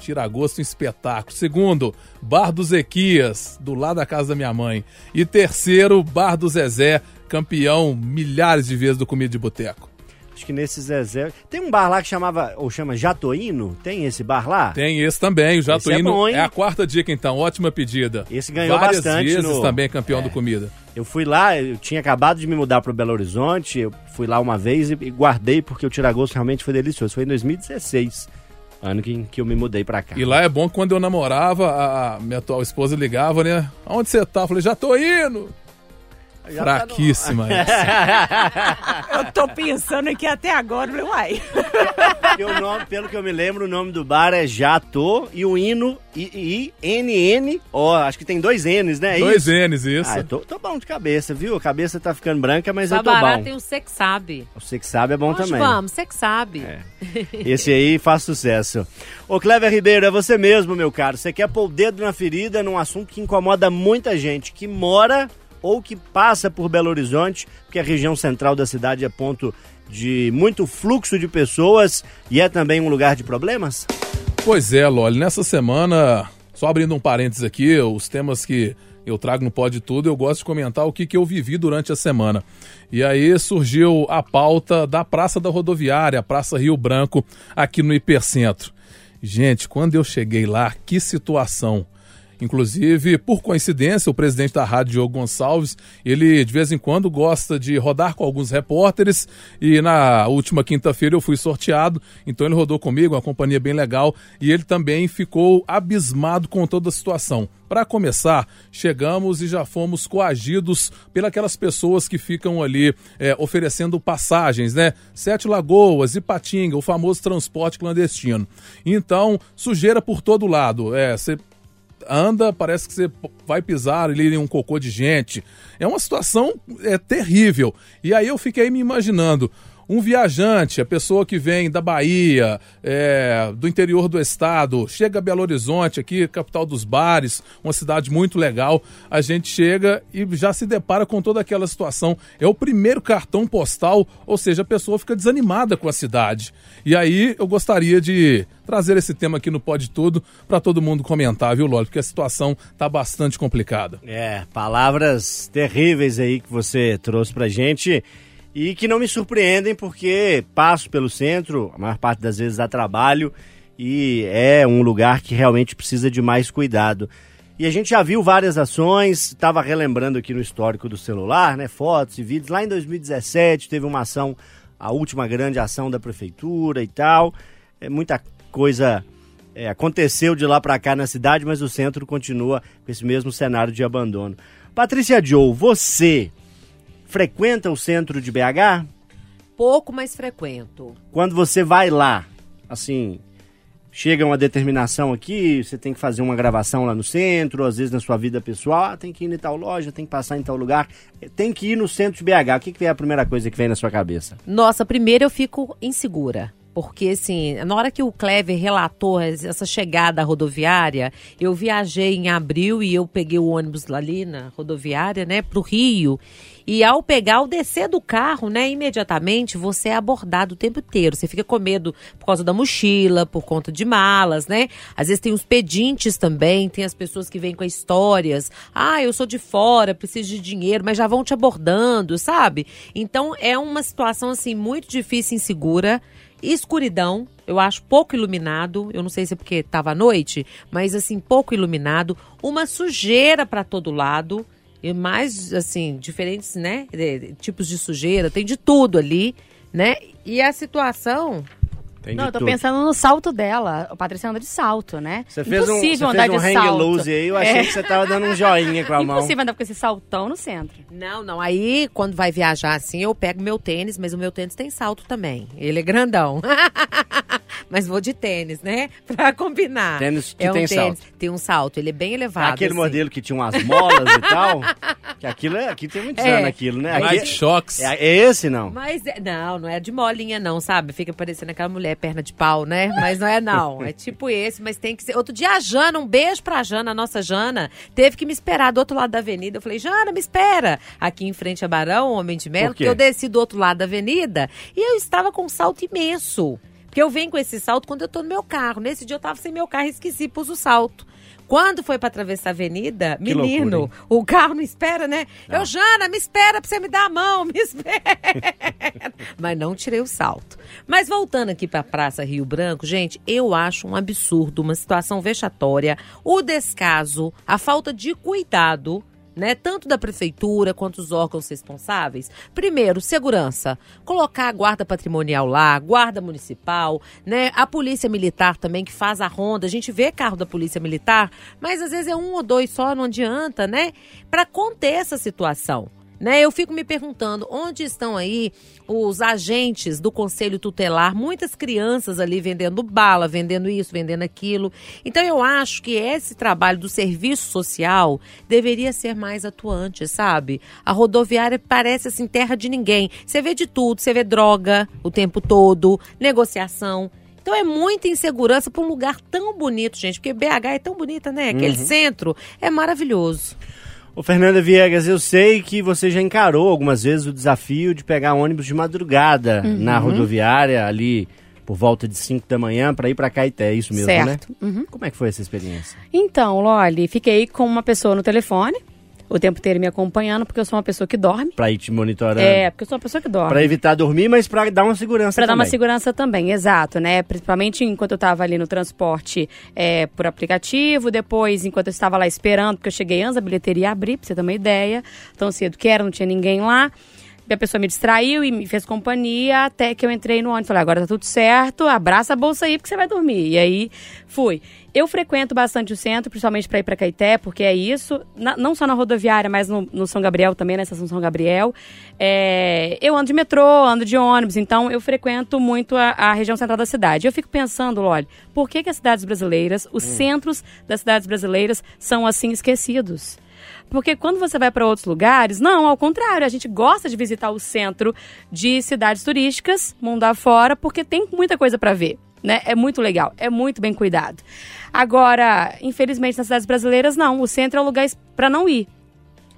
Tira gosto em espetáculo. Segundo, Bar do Zequias, do lado da casa da minha mãe. E terceiro, Bar do Zezé, campeão milhares de vezes do Comida de Boteco. Acho que nesse Zezé. Tem um bar lá que chamava, ou chama Jatoíno? Tem esse bar lá? Tem esse também, o é bom, hein? é a quarta dica, então. Ótima pedida. Esse ganhou Várias bastante vezes no- também campeão do Comida. Eu fui lá, eu tinha acabado de me mudar para Belo Horizonte, eu fui lá uma vez e, e guardei porque o tiragosto realmente foi delicioso. Foi em 2016, ano que, que eu me mudei para cá. E lá é bom quando eu namorava, a a minha atual esposa ligava, né? Aonde você tá? Eu falei, já tô indo. Já tá no- Fraquíssima essa. [LAUGHS] Eu tô pensando aqui até agora, falei, uai. [LAUGHS] O nome, pelo que eu me lembro, o nome do bar é Jatô e o hino I-N-N. Ó, acho que tem dois N's, né? É Dois isso? N's, isso. Ah, tô, tô bom de cabeça, viu? A cabeça tá ficando branca, mas Só eu tô bom. tem um você que sabe. Você que sabe é bom Nós também. vamos, que sabe. Esse aí faz sucesso. Ô Clever Ribeiro, é você mesmo, meu caro. Você quer pôr o dedo na ferida num assunto que incomoda muita gente que mora ou que passa por Belo Horizonte, porque a região central da cidade é ponto de muito fluxo de pessoas e é também um lugar de problemas? Pois é, Loli, nessa semana, só abrindo um parênteses aqui, os temas que eu trago no Pode Tudo, eu gosto de comentar o que, que eu vivi durante a semana. E aí surgiu a pauta da Praça da Rodoviária, Praça Rio Branco, aqui no Hipercentro. Gente, quando eu cheguei lá, que situação! Inclusive, por coincidência, o presidente da rádio, Diogo Gonçalves, ele de vez em quando gosta de rodar com alguns repórteres e na última quinta-feira eu fui sorteado, então ele rodou comigo, uma companhia bem legal, e ele também ficou abismado com toda a situação. Para começar, chegamos e já fomos coagidos pelas pessoas que ficam ali é, oferecendo passagens, né? Sete Lagoas, Ipatinga, o famoso transporte clandestino. Então, sujeira por todo lado. É, você anda, parece que você vai pisar ali em um cocô de gente. É uma situação é, terrível. E aí eu fiquei me imaginando. Um viajante, a pessoa que vem da Bahia, é, do interior do estado, chega a Belo Horizonte, aqui, capital dos bares, uma cidade muito legal, a gente chega e já se depara com toda aquela situação. É o primeiro cartão postal, ou seja, a pessoa fica desanimada com a cidade. E aí eu gostaria de trazer esse tema aqui no Pode Tudo para todo mundo comentar, viu, Lolo? Porque a situação tá bastante complicada. É, palavras terríveis aí que você trouxe pra gente e que não me surpreendem porque passo pelo centro, a maior parte das vezes a trabalho e é um lugar que realmente precisa de mais cuidado. E a gente já viu várias ações, estava relembrando aqui no histórico do celular, né, fotos e vídeos. Lá em 2017 teve uma ação, a última grande ação da prefeitura e tal. É muita coisa é, aconteceu de lá para cá na cidade, mas o centro continua com esse mesmo cenário de abandono. Patrícia Joe, você frequenta o centro de BH? Pouco, mas frequento. Quando você vai lá, assim, chega uma determinação aqui, você tem que fazer uma gravação lá no centro, às vezes na sua vida pessoal, ah, tem que ir em tal loja, tem que passar em tal lugar, tem que ir no centro de BH. O que, que é a primeira coisa que vem na sua cabeça? Nossa, primeiro eu fico insegura. Porque, assim, na hora que o Clever relatou essa chegada rodoviária, eu viajei em abril e eu peguei o ônibus ali na rodoviária, né, pro Rio. E ao pegar, ao descer do carro, né, imediatamente você é abordado o tempo inteiro. Você fica com medo por causa da mochila, por conta de malas, né? Às vezes tem os pedintes também, tem as pessoas que vêm com histórias. Ah, eu sou de fora, preciso de dinheiro, mas já vão te abordando, sabe? Então é uma situação assim muito difícil insegura escuridão, eu acho pouco iluminado, eu não sei se é porque estava à noite, mas assim, pouco iluminado, uma sujeira para todo lado, e mais assim, diferentes, né, tipos de sujeira, tem de tudo ali, né? E a situação Tem Não, de eu tô tudo. pensando no salto dela. O Patrícia anda de salto, né? Você fez um, você Impossível fez andar um de hang salto. loose aí, eu achei É. que você tava dando um joinha com a mão. Impossível andar com esse saltão no centro. Não, não. Aí, quando vai viajar assim, eu pego meu tênis, mas o meu tênis tem salto também. Ele é grandão. [LAUGHS] mas vou de tênis, né? [LAUGHS] Pra combinar. Tênis que é um tem tênis, salto. Tem um salto, ele é bem elevado. Aquele assim. modelo que tinha umas molas e tal. [LAUGHS] Que aquilo é, aqui tem muitos É. anos aquilo, né? Nike Aqui, Shocks. é, é esse não? Mas é- não, não é de molinha não, sabe? Fica parecendo aquela mulher perna de pau, né? Mas não é não. É tipo esse, mas tem que ser. Outro dia a Jana, um beijo pra Jana, a nossa Jana, teve que me esperar do outro lado da avenida. Eu falei, Jana, me espera. Aqui em frente a Barão, Homem de Melo, porque eu desci do outro lado da avenida e eu estava com um salto imenso. Porque eu venho com esse salto quando eu tô no meu carro. Nesse dia eu tava sem meu carro e esqueci, pus o salto. Quando foi pra atravessar a avenida, Que menino, loucura, o carro não espera, né? Eu, Jana, me espera pra você me dar a mão, me [LAUGHS] espera. Mas não tirei o salto. Mas voltando aqui pra Praça Rio Branco, gente, eu acho um absurdo, uma situação vexatória, o descaso, a falta de cuidado né, tanto da prefeitura quanto os órgãos responsáveis. Primeiro, segurança. Colocar a guarda patrimonial lá, guarda municipal, né, a polícia militar também que faz a ronda. A gente vê carro da polícia militar, mas às vezes é um ou dois só, não adianta, né? Para conter essa situação. Né, eu fico me perguntando onde estão aí os agentes do conselho tutelar, muitas crianças ali vendendo bala, vendendo isso, vendendo aquilo. Então eu acho que esse trabalho do serviço social deveria ser mais atuante, sabe? A rodoviária parece assim terra de ninguém. Você vê de tudo, você vê droga o tempo todo, negociação. Então é muita insegurança para um lugar tão bonito, gente, porque BH é tão bonita, né? Aquele centro é maravilhoso. Ô, Fernanda Viegas, eu sei que você já encarou algumas vezes o desafio de pegar ônibus de madrugada Uhum. na rodoviária ali por volta de 5 da manhã para ir para Caeté, é isso mesmo, certo. né? Como é que foi essa experiência? Então, Loli, fiquei com uma pessoa no telefone, o tempo inteiro me acompanhando, porque eu sou uma pessoa que dorme. Pra ir te monitorando. É, porque eu sou uma pessoa que dorme. Pra evitar dormir, mas pra dar uma segurança Pra dar uma também. segurança também, exato, né? Principalmente enquanto eu estava ali no transporte é, por aplicativo, depois enquanto eu estava lá esperando, porque eu cheguei antes da bilheteria abrir, pra você ter uma ideia, tão cedo que era, não tinha ninguém lá. E a pessoa me distraiu e me fez companhia até que eu entrei no ônibus. Falei, agora tá tudo certo, abraça a bolsa aí porque você vai dormir. E aí fui. Eu frequento bastante o centro, principalmente para ir para Caeté, porque é isso. Na- não só na rodoviária, mas no, no São Gabriel também, na estação São Gabriel. É, eu ando de metrô, ando de ônibus, então eu frequento muito a, a região central da cidade. Eu fico pensando, olha, por que, que as cidades brasileiras, os centros das cidades brasileiras são assim esquecidos? Porque quando você vai para outros lugares, não, ao contrário, a gente gosta de visitar o centro de cidades turísticas, mundo afora, porque tem muita coisa para ver. Né? É muito legal, é muito bem cuidado. Agora, infelizmente, nas cidades brasileiras, não. O centro é o lugar para não ir.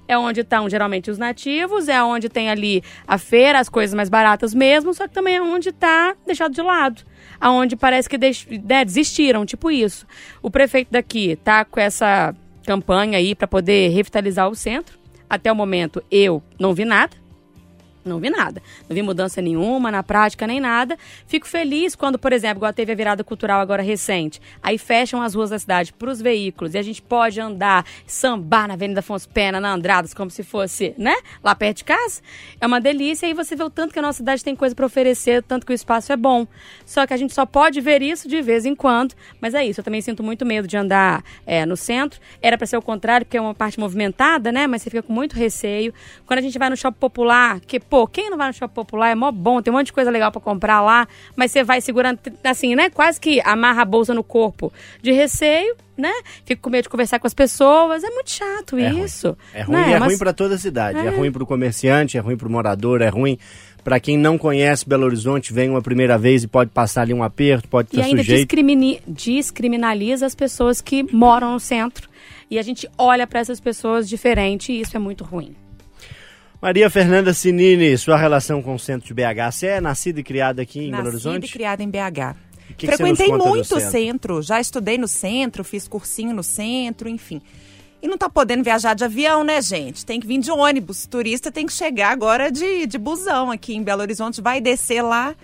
É onde estão geralmente os nativos, é onde tem ali a feira, as coisas mais baratas mesmo, só que também é onde está deixado de lado. Aonde parece que deix- né, desistiram, tipo isso. O prefeito daqui tá com essa campanha aí para poder revitalizar o centro. Até o momento eu não vi nada. Não vi nada. Não vi mudança nenhuma na prática, nem nada. Fico feliz quando, por exemplo, igual teve a virada cultural agora recente. Aí fecham as ruas da cidade para os veículos e a gente pode andar, sambar na Avenida Afonso Pena, na Andradas, como se fosse, né? Lá perto de casa. É uma delícia. E você vê o tanto que a nossa cidade tem coisa para oferecer, tanto que o espaço é bom. Só que a gente só pode ver isso de vez em quando. Mas é isso. Eu também sinto muito medo de andar é, no centro. Era para ser o contrário, porque é uma parte movimentada, né? Mas você fica com muito receio. Quando a gente vai no shopping popular, que, quem não vai no shopping popular é mó bom, tem um monte de coisa legal para comprar lá, mas você vai segurando, assim, né? Quase que amarra a bolsa no corpo de receio, né? Fico com medo de conversar com as pessoas. É muito chato É ruim. isso. É ruim, né? é Mas- ruim pra toda a cidade. É, É. ruim pro comerciante, é ruim pro morador, é ruim pra quem não conhece Belo Horizonte, vem uma primeira vez e pode passar ali um aperto, pode E estar ainda sujeito. discrimini- descriminaliza as pessoas que moram no centro. E a gente olha para essas pessoas diferente e isso é muito ruim. Maria Fernanda Sinini, sua relação com o centro de BH. Você é nascida e criada aqui em Belo Nascida e Horizonte? criada em BH. O que que Frequentei do muito o centro? centro. já estudei no centro, fiz cursinho no centro, enfim. E não tá podendo viajar de avião, né, gente? Tem que vir de ônibus. Turista tem que chegar agora de, de busão aqui em Belo Horizonte, vai descer lá,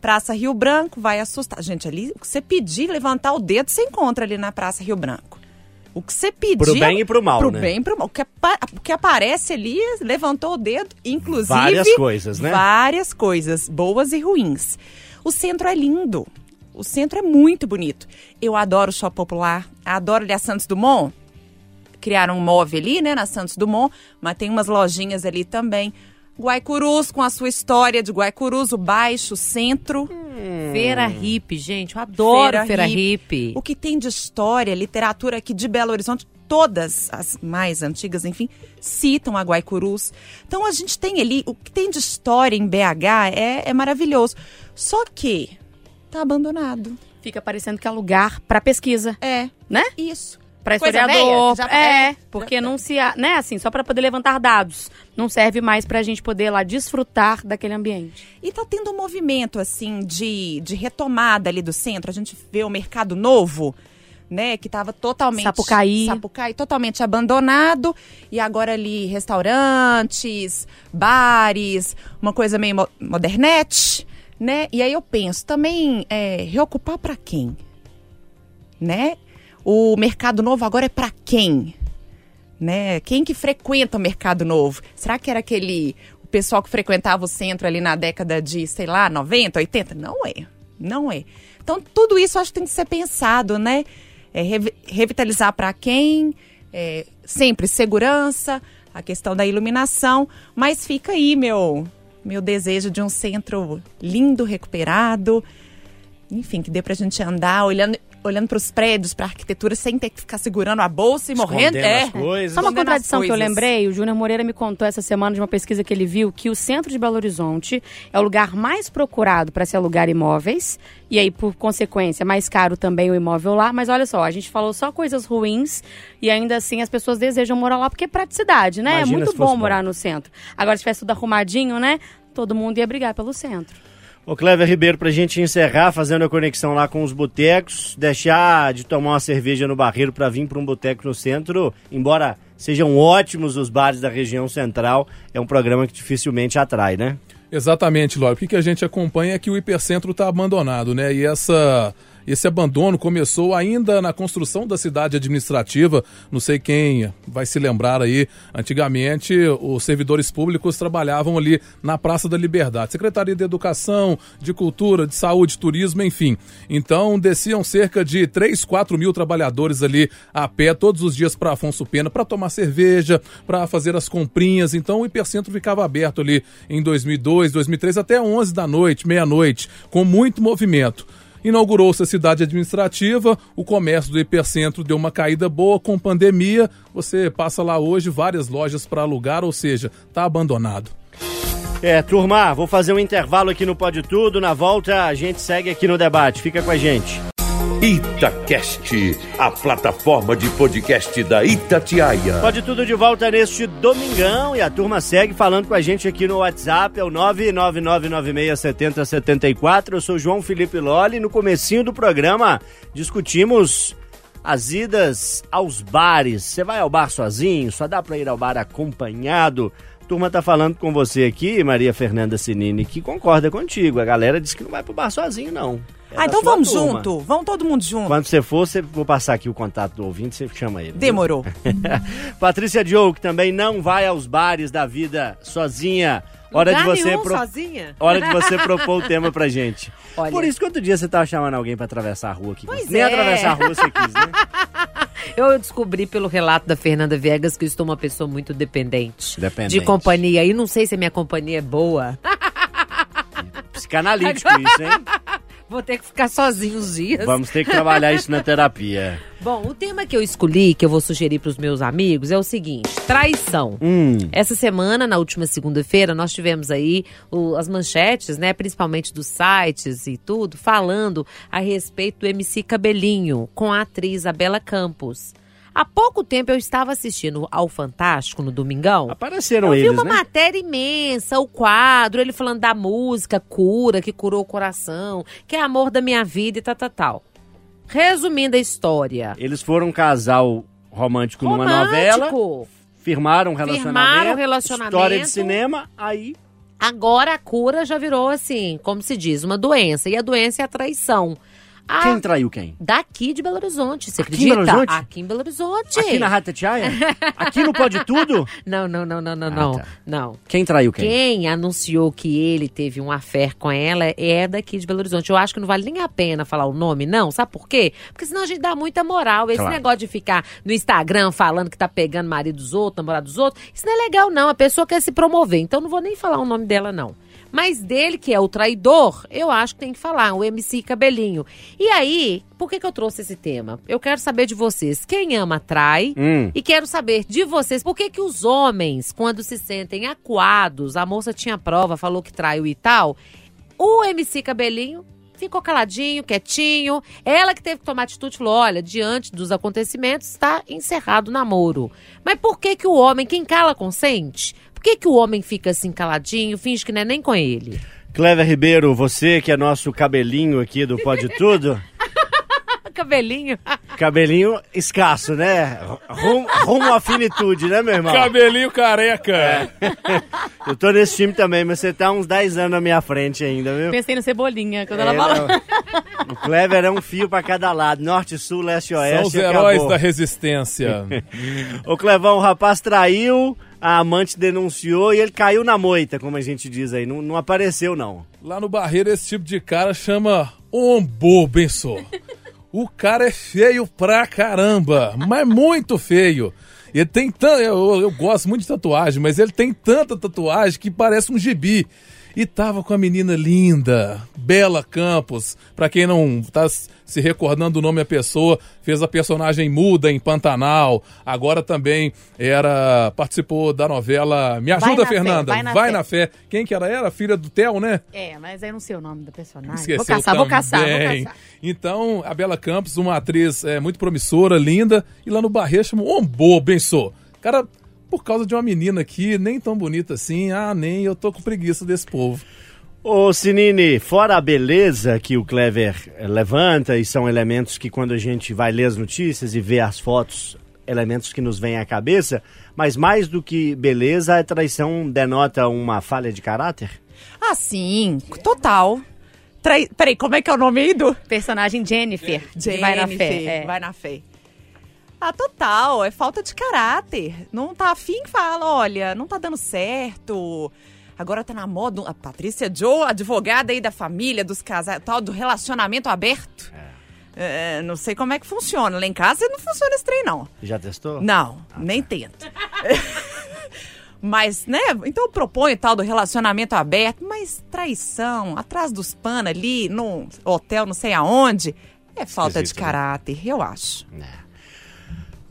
Praça Rio Branco, vai assustar. Gente, ali, o que você pedir, levantar o dedo, você encontra ali na Praça Rio Branco. O que você pedir... Pro bem e pro mal, Pro né? bem e pro mal. O que, o que aparece ali, levantou o dedo, inclusive... Várias coisas, né? Várias coisas, boas e ruins. O centro é lindo. O centro é muito bonito. Eu adoro o shopping popular, adoro ali a Santos Dumont. Criaram um móvel ali, né, na Santos Dumont, mas tem umas lojinhas ali também. Guaicurus, com a sua história de Guaicurus, o baixo, o centro. Feira hippie, gente. Eu adoro feira, hippie. O que tem de história, literatura aqui de Belo Horizonte, todas as mais antigas, enfim, citam a Guaicurus. Então a gente tem ali, o que tem de história em BH é, é maravilhoso. Só que tá abandonado. Fica parecendo que é lugar para pesquisa, É, né? isso. Para Coisa historiador. já- é, é, porque não se, a- né, assim, só para poder levantar dados. Não serve mais para a gente poder lá desfrutar daquele ambiente. E tá tendo um movimento, assim, de, de retomada ali do centro. A gente vê o Mercado Novo, né, que tava totalmente... Sapucaí. Sapucaí, totalmente abandonado. E agora ali, restaurantes, bares, uma coisa meio mo- modernete, né? E aí eu penso, também, é, reocupar para quem? Né? O Mercado Novo agora é para quem? né? Quem que frequenta o Mercado Novo? Será que era aquele o pessoal que frequentava o centro ali na década de, sei lá, 90, 80? Não é. Não é. Então, tudo isso acho que tem que ser pensado, né? É, revi- revitalizar para quem? É, sempre segurança, a questão da iluminação, mas fica aí meu meu desejo de um centro lindo, recuperado, enfim, que dê pra gente andar olhando olhando para os prédios, para a arquitetura, sem ter que ficar segurando a bolsa e morrendo. É. as coisas. Só uma contradição que eu lembrei, o Júnior Moreira me contou essa semana de uma pesquisa que ele viu que o centro de Belo Horizonte é o lugar mais procurado para se alugar imóveis e aí por consequência mais caro também o imóvel lá, mas olha só, a gente falou só coisas ruins e ainda assim as pessoas desejam morar lá porque é praticidade, né? Imagina é muito bom morar bom. no centro. Agora se tivesse tudo arrumadinho, né? Todo mundo ia brigar pelo centro. Ô Clever Ribeiro, pra gente encerrar, fazendo a conexão lá com os botecos, deixar de tomar uma cerveja no barreiro pra vir pra um boteco no centro, embora sejam ótimos os bares da região central, é um programa que dificilmente atrai, né? Exatamente, Lório. O que a gente acompanha é que o hipercentro está abandonado, né? E essa esse abandono começou ainda na construção da cidade administrativa. Não sei quem vai se lembrar aí. Antigamente, os servidores públicos trabalhavam ali na Praça da Liberdade. Secretaria de Educação, de Cultura, de Saúde, Turismo, enfim. Então, desciam cerca de 3, 4 mil trabalhadores ali a pé todos os dias para Afonso Pena para tomar cerveja, para fazer as comprinhas. Então, o hipercentro ficava aberto ali em 2002, 2003 até 11 da noite, meia-noite, com muito movimento. Inaugurou-se a cidade administrativa, o comércio do hipercentro deu uma caída boa com pandemia. Você passa lá hoje várias lojas para alugar, ou seja, está abandonado. É, turma, vou fazer um intervalo aqui no Pode Tudo. Na volta a gente segue aqui no debate. Fica com a gente. Itacast, a plataforma de podcast da Itatiaia. Pode tudo de volta neste domingão e a turma segue falando com a gente aqui no WhatsApp, é o 999967074. Eu sou João Felipe Loli. No comecinho do programa discutimos as idas aos bares. Você vai ao bar sozinho? Só dá para ir ao bar acompanhado? Turma tá falando com você aqui, Maria Fernanda Sinini, que concorda contigo. A galera diz que não vai pro bar sozinho, não. É ah, então vamos turma. junto. Vamos todo mundo junto. Quando você for, você, vou passar aqui o contato do ouvinte, você chama ele. Demorou. [LAUGHS] Patrícia Diogo, que também não vai aos bares da vida sozinha. Hora de você pro- sozinha? Hora de você propor o tema pra gente. [LAUGHS] Olha. Por isso que outro dia você tava chamando alguém pra atravessar a rua aqui. Pois Nem é. atravessar a rua você quis, né? [LAUGHS] Eu descobri pelo relato da Fernanda Viegas que eu estou uma pessoa muito dependente. Dependente. De companhia. E não sei se a minha companhia é boa. Psicanalítico isso, hein? Vou ter que ficar sozinho uns dias. Vamos ter que trabalhar isso na [LAUGHS] terapia. Bom, o tema que eu escolhi, que eu vou sugerir para os meus amigos, é o seguinte: traição. Hum. Essa semana, na última segunda-feira, nós tivemos aí o- as manchetes, né, principalmente dos sites e tudo, falando a respeito do MC Cabelinho com a atriz Isabela Campos. Há pouco tempo eu estava assistindo ao Fantástico no Domingão. Apareceram Eu vi eles, uma né? matéria imensa, o quadro, ele falando da música, cura, que curou o coração, que é amor da minha vida e tal, tal, tal. Resumindo a história. Eles foram um casal romântico, numa novela, Romântico. firmaram um relacionamento, Firmaram um relacionamento. história de cinema, aí Agora a cura já virou assim, como se diz, uma doença. E a doença é a traição. A- quem traiu quem? Daqui de Belo Horizonte, você Aqui em acredita? Belo Horizonte? Aqui em Belo Horizonte. Aqui na Rata Tiaia? Aqui no Pode Tudo? [LAUGHS] Não, não, não, não, não, Ah, não. tá. Não. Quem traiu quem? Quem anunciou que ele teve um affair com ela é daqui de Belo Horizonte. Eu acho que não vale nem a pena falar o nome, não. Sabe por quê? Porque senão a gente dá muita moral. Esse Claro. negócio de ficar no Instagram falando que tá pegando marido dos outros, namorado dos outros, isso não é legal, não. A pessoa quer se promover. Então não vou nem falar o nome dela, não. Mas dele, que é o traidor, eu acho que tem que falar, o MC Cabelinho. E aí, por que, que eu trouxe esse tema? Eu quero saber de vocês. Quem ama, trai. Hum. E quero saber de vocês, por que que os homens, quando se sentem acuados, a moça tinha prova, falou que traiu e tal, o MC Cabelinho ficou caladinho, quietinho, ela que teve que tomar atitude, falou, olha, diante dos acontecimentos, está encerrado o namoro. Mas por que que o homem, quem cala consente? Por que que o homem fica assim caladinho, finge que não é nem com ele? Clever Ribeiro, você que é nosso cabelinho aqui do Pode Tudo. [LAUGHS] Cabelinho. Cabelinho escasso, né? Rumo, rumo à finitude, né, meu irmão? Cabelinho careca. [LAUGHS] Eu tô nesse time também, mas você tá uns 10 anos na minha frente ainda, viu? Pensei no Cebolinha, quando É, ela falou. o Clever é um fio pra cada lado, norte, sul, leste, São oeste. os e heróis acabou. da resistência. [LAUGHS] Ô Clevão, o rapaz traiu, a amante denunciou e ele caiu na moita, como a gente diz aí. Não, não apareceu, não. Lá no Barreiro, esse tipo de cara chama Ombo, benção. O cara é feio pra caramba, mas muito feio. Ele tem tanta. Eu, eu gosto muito de tatuagem, mas ele tem tanta tatuagem que parece um gibi. E tava com a menina linda, Bela Campos. Pra quem não tá se recordando do nome da pessoa, fez a personagem muda em Pantanal. Agora também era participou da novela Me Vai Ajuda, Fé, Fernanda. Vai na vai Fé. na fé. Quem que ela era? Filha do Theo, né? É, mas aí não sei o nome da personagem. Esqueceu vou caçar, vou caçar, vou também. caçar. Então, a Bela Campos, uma atriz é, muito promissora, linda, e lá no Barreiro chama Ombo, bençou. Cara, por causa de uma menina aqui, nem tão bonita assim, ah, nem eu tô com preguiça desse povo. Ô Sinini, fora a beleza que o Clever eh, levanta, e são elementos que quando a gente vai ler as notícias e vê as fotos, elementos que nos vêm à cabeça, mas mais do que beleza, a traição denota uma falha de caráter? Ah, sim, total. Trai... Peraí, como é que é o nome aí do? Personagem Jennifer. de Vai na fé. é. Vai na fé. Ah, total. É falta de caráter. Não tá afim, fala, olha, não tá dando certo. Agora tá na moda a Patrícia Joe, advogada aí da família, dos casais, tal, do relacionamento aberto. É, não sei como é que funciona. Lá em casa não funciona esse trem, não. Já testou? Não, nem tento. [LAUGHS] Mas, né? Então eu proponho tal do relacionamento aberto, mas traição, atrás dos panos ali, num hotel não sei aonde, é falta de Esquisito, né? caráter, eu acho.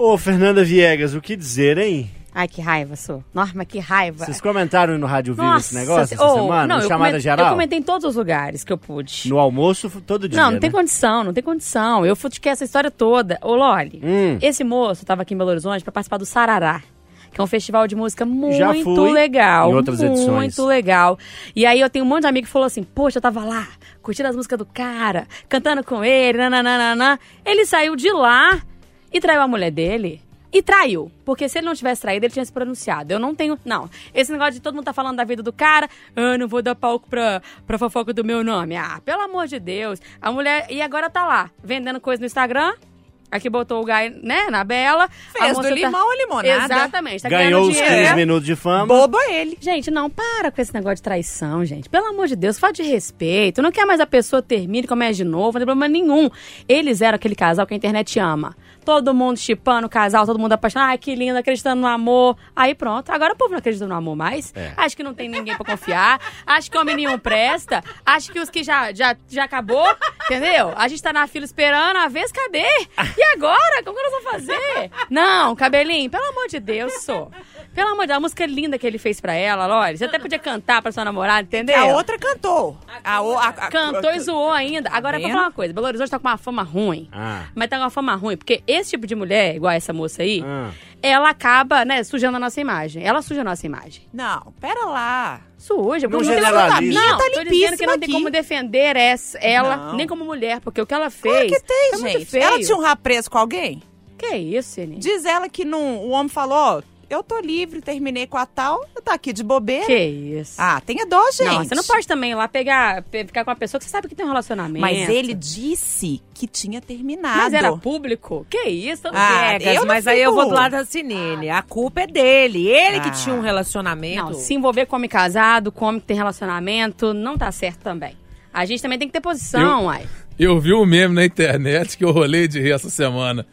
Ô, Fernanda Viegas, o que dizer, hein? Ai, que raiva, sou. Norma, que raiva. Vocês comentaram no Rádio Vivo esse negócio essa oh, semana? Não, Chamada Geral? Eu comentei em todos os lugares que eu pude. No almoço, todo dia, Não, não tem né? condição, não tem condição. Eu futiquei essa história toda. Ô, Loli, Hum. esse moço tava aqui em Belo Horizonte pra participar do Sarará. Que é um festival de música Já muito fui legal. em outras muito edições. legal. E aí eu tenho um monte de amigo que falou assim: Poxa, eu tava lá, curtindo as músicas do cara, cantando com ele, nananana. Ele saiu de lá e traiu a mulher dele. E traiu. Porque se ele não tivesse traído, ele tinha se pronunciado. Eu não tenho. Não. Esse negócio de todo mundo tá falando da vida do cara. Ah, não vou dar palco pra, pra fofoca do meu nome. Ah, pelo amor de Deus. A mulher. E agora tá lá, vendendo coisa no Instagram. Aqui botou o Gai, né, na Bela. A Fez do tá- limão a limonada. Exatamente. Tá Ganhou os dinheiro. 15 minutos de fama. Bobo é ele. Gente, não, para com esse negócio de traição, gente. Pelo amor de Deus, falta de respeito. Não quer mais a pessoa termine, comece de novo, não tem problema nenhum. Eles eram aquele casal que a internet ama. Todo mundo chipando o casal, todo mundo apaixonado. Ai, que lindo, acreditando no amor. Aí pronto. Agora o povo não acredita no amor mais. É. Acho que não tem ninguém pra confiar. Acho que o homem nenhum presta. Acho que os que já, já, já acabou, entendeu? A gente tá na fila esperando, a vez, cadê? E agora? Como que nós vamos fazer? Não, cabelinho, pelo amor de Deus, sou. Pelo amor de Deus, a música linda que ele fez pra ela, Lore. Você até podia cantar pra sua namorada, entendeu? A outra cantou. A, o- a- a- Cantou e zoou ainda. Agora, Tá pra vendo? falar uma coisa, Belo Horizonte tá com uma fama ruim. Ah. Mas tá com uma fama ruim, porque esse tipo de mulher, igual essa moça aí, Ah. ela acaba, né, sujando a nossa imagem. Ela suja a nossa imagem. Não, pera lá. Suja. Não porque generaliza. Não, Tá tô dizendo que limpíssima não tem aqui. como defender essa, ela, Não. nem como mulher, porque o que ela Claro fez que tem, foi muito gente. feio. Ela tinha um rabo preso com alguém? Que isso, Cine? Diz ela que não, o homem falou, ó, eu tô livre, terminei com a tal, eu tô aqui de bobeira. Que isso. Ah, tenha dó, gente. Não, você não pode também ir lá pegar, pe- ficar com uma pessoa que você sabe que tem um relacionamento. Mas ele disse que tinha terminado. Mas era público? Que isso? Eu não Ah, sei. eu não mas aí eu vou do lado da Sinine. A culpa é dele. Ele que Ah. tinha um relacionamento. Não, se envolver com homem casado, com homem que tem relacionamento, não tá certo também. A gente também tem que ter posição, Eu- uai. Eu vi um meme na internet que eu rolei de rir essa semana.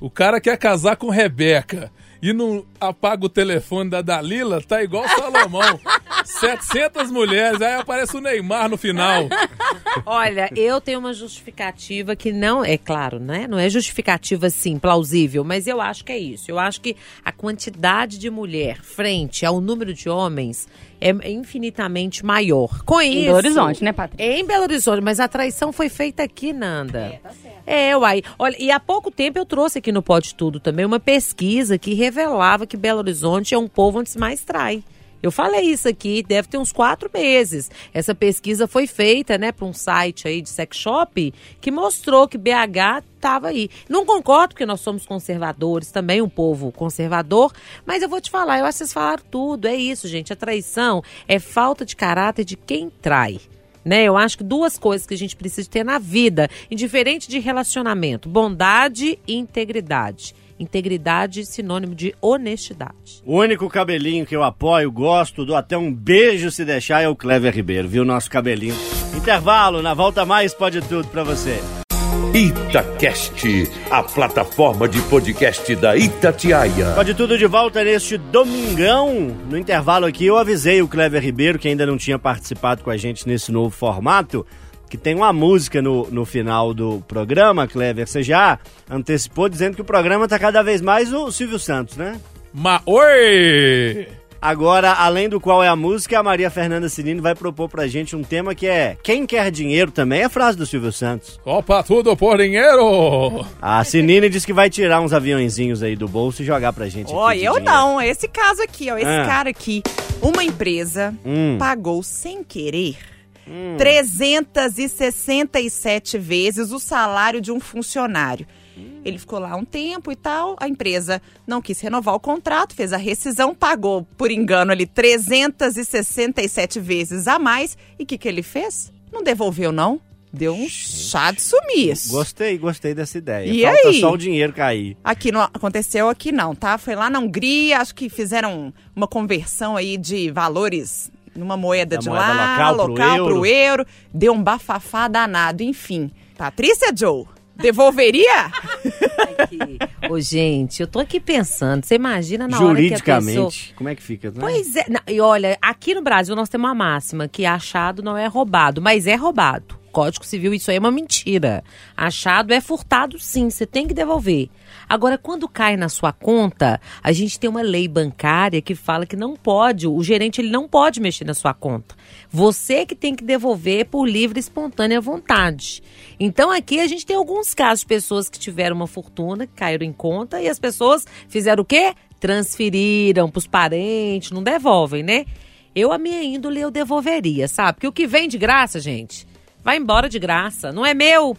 O cara quer casar com Rebeca e não apaga o telefone da Dalila, tá igual Salomão. [LAUGHS] 700 mulheres, aí aparece o Neymar no final. Olha, eu tenho uma justificativa que não é claro, né? Não é justificativa assim plausível, mas eu acho que é isso. Eu acho que a quantidade de mulher frente ao número de homens é infinitamente maior. Com Em isso, Belo Horizonte, né, Patrícia? Em Belo Horizonte, mas a traição foi feita aqui, Nanda. É, tá certo. É, uai. Olha, e há pouco tempo eu trouxe aqui no Pode Tudo também uma pesquisa que revelava que Belo Horizonte é um povo onde se mais trai. Eu falei isso aqui, deve ter uns quatro meses. Essa pesquisa foi feita, né, para um site aí de sex shop que mostrou que BH estava aí. Não concordo porque nós somos conservadores, também um povo conservador, mas eu vou te falar, eu acho que vocês falaram tudo. É isso, gente. A traição é falta de caráter de quem trai. Né? Eu acho que duas coisas que a gente precisa ter na vida, indiferente de relacionamento: bondade e integridade. Integridade sinônimo de honestidade. O único cabelinho que eu apoio, gosto, dou até um beijo se deixar é o Clever Ribeiro, viu? Nosso cabelinho. Intervalo, na volta mais pode tudo pra você. Itacast, a plataforma de podcast da Itatiaia. Pode tudo de volta neste domingão. No intervalo aqui eu avisei o Clever Ribeiro, que ainda não tinha participado com a gente nesse novo formato, que tem uma música no, no final do programa, Clever. Você já antecipou dizendo que o programa tá cada vez mais o Silvio Santos, né? Mas, oi! Agora, além do qual é a música, a Maria Fernanda Cirino vai propor pra gente um tema que é Quem quer dinheiro também é a frase do Silvio Santos. Opa, tudo por dinheiro! A Sinine diz que vai tirar uns aviãozinhos aí do bolso e jogar pra gente. Ó, eu dinheiro. não. Esse caso aqui, ó. Esse Ah. cara aqui. Uma empresa Hum. pagou sem querer Hum. 367 vezes o salário de um funcionário. Ele ficou lá um tempo e tal. A empresa não quis renovar o contrato, fez a rescisão, pagou, por engano, ali 367 vezes a mais. E o que, que ele fez? Não devolveu, não. Deu um chá de sumiço. Gostei, gostei dessa ideia. E Falta aí? só o dinheiro cair. Aqui não aconteceu aqui não, tá? Foi lá na Hungria, acho que fizeram uma conversão aí de valores numa moeda Da de moeda lá, local pro euro. pro euro. Deu um bafafá danado, enfim. Patrícia Joe, devolveria? Ô, gente, eu tô aqui pensando. Você imagina na hora que a Juridicamente, pessoa... como é que fica? né? Pois é. não, e olha, aqui no Brasil nós temos uma máxima que achado não é roubado, mas é roubado. Código Civil, isso aí é uma mentira. Achado é furtado, sim, você tem que devolver. Agora, quando cai na sua conta, a gente tem uma lei bancária que fala que não pode, o gerente ele não pode mexer na sua conta. Você que tem que devolver por livre e espontânea vontade. Então, aqui a gente tem alguns casos de pessoas que tiveram uma fortuna, que caíram em conta, e as pessoas fizeram o quê? Transferiram pros parentes, não devolvem, né? Eu, a minha índole, eu devolveria, sabe? Porque o que vem de graça, gente, vai embora de graça. Não é meu.